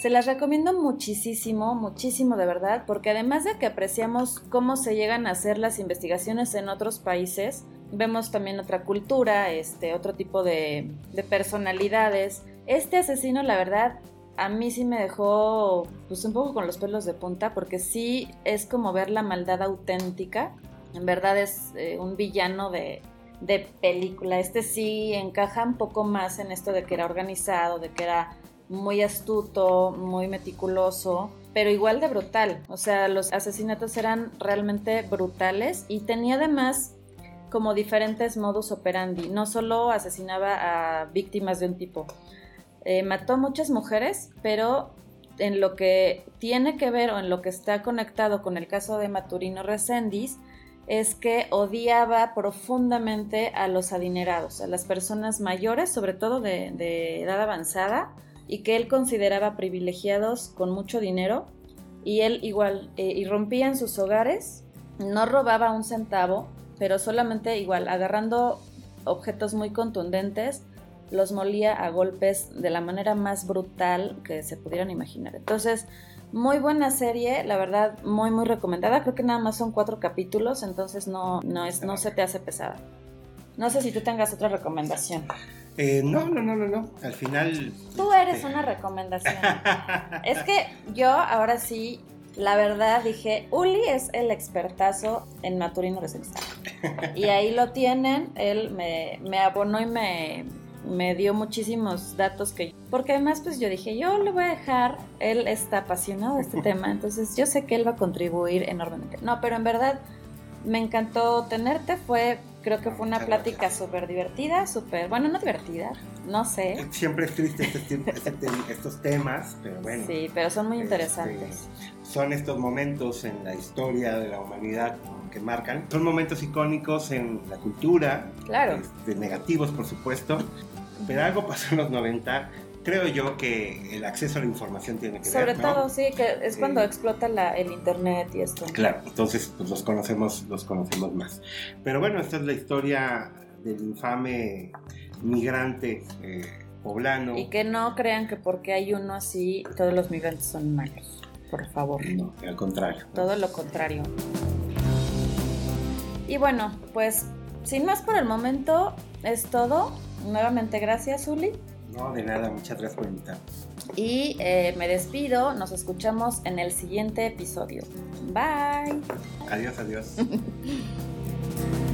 Se las recomiendo muchísimo, muchísimo de verdad, porque además de que apreciamos cómo se llegan a hacer las investigaciones en otros países, vemos también otra cultura, este, otro tipo de, de personalidades. Este asesino, la verdad, a mí sí me dejó pues un poco con los pelos de punta porque sí es como ver la maldad auténtica. En verdad es eh, un villano de película. Este sí encaja un poco más en esto de que era organizado, de que era muy astuto, muy meticuloso, pero igual de brutal. O sea, los asesinatos eran realmente brutales y tenía además como diferentes modus operandi. No solo asesinaba a víctimas de un tipo, eh, mató a muchas mujeres, pero en lo que tiene que ver o en lo que está conectado con el caso de Maturino Resendiz, es que odiaba profundamente a los adinerados, a las personas mayores, sobre todo de, edad avanzada, y que él consideraba privilegiados con mucho dinero, y él igual eh, irrumpía en sus hogares, no robaba un centavo, pero solamente igual agarrando objetos muy contundentes, los molía a golpes de la manera más brutal que se pudieran imaginar. Entonces, muy buena serie, la verdad, muy, muy recomendada. Creo que nada más son cuatro capítulos, entonces no, no, es, no se te hace pesada. No sé si tú tengas otra recomendación. Eh, no, no, no, no, no. Al final. Tú eres este, una recomendación. es que yo ahora sí, la verdad dije, Uli es el expertazo en Maturino de Y ahí lo tienen. Él me, me abonó y me, me dio muchísimos datos que porque además pues yo dije yo le voy a dejar él está apasionado de este tema entonces yo sé que él va a contribuir enormemente no pero en verdad me encantó tenerte fue creo que fue una plática súper divertida súper bueno no divertida no sé siempre es triste este este estos temas pero bueno sí pero son muy este, interesantes son estos momentos en la historia de la humanidad que marcan. Son momentos icónicos en la cultura, claro. de negativos por supuesto, pero algo pasó en los 90. Creo yo que el acceso a la información tiene que Sobre ver. Sobre todo, sí, que es cuando explota el internet y esto. Claro, entonces pues, los conocemos, los conocemos más. Pero bueno, esta es la historia del infame migrante eh, poblano. Y que no crean que porque hay uno así, todos los migrantes son malos. Por favor. No, al contrario. Todo lo contrario. Y bueno, pues sin más por el momento es todo. Nuevamente gracias, Uli. No, de nada, muchas gracias por invitarme. Y eh, me despido, nos escuchamos en el siguiente episodio. Bye. Adiós, adiós.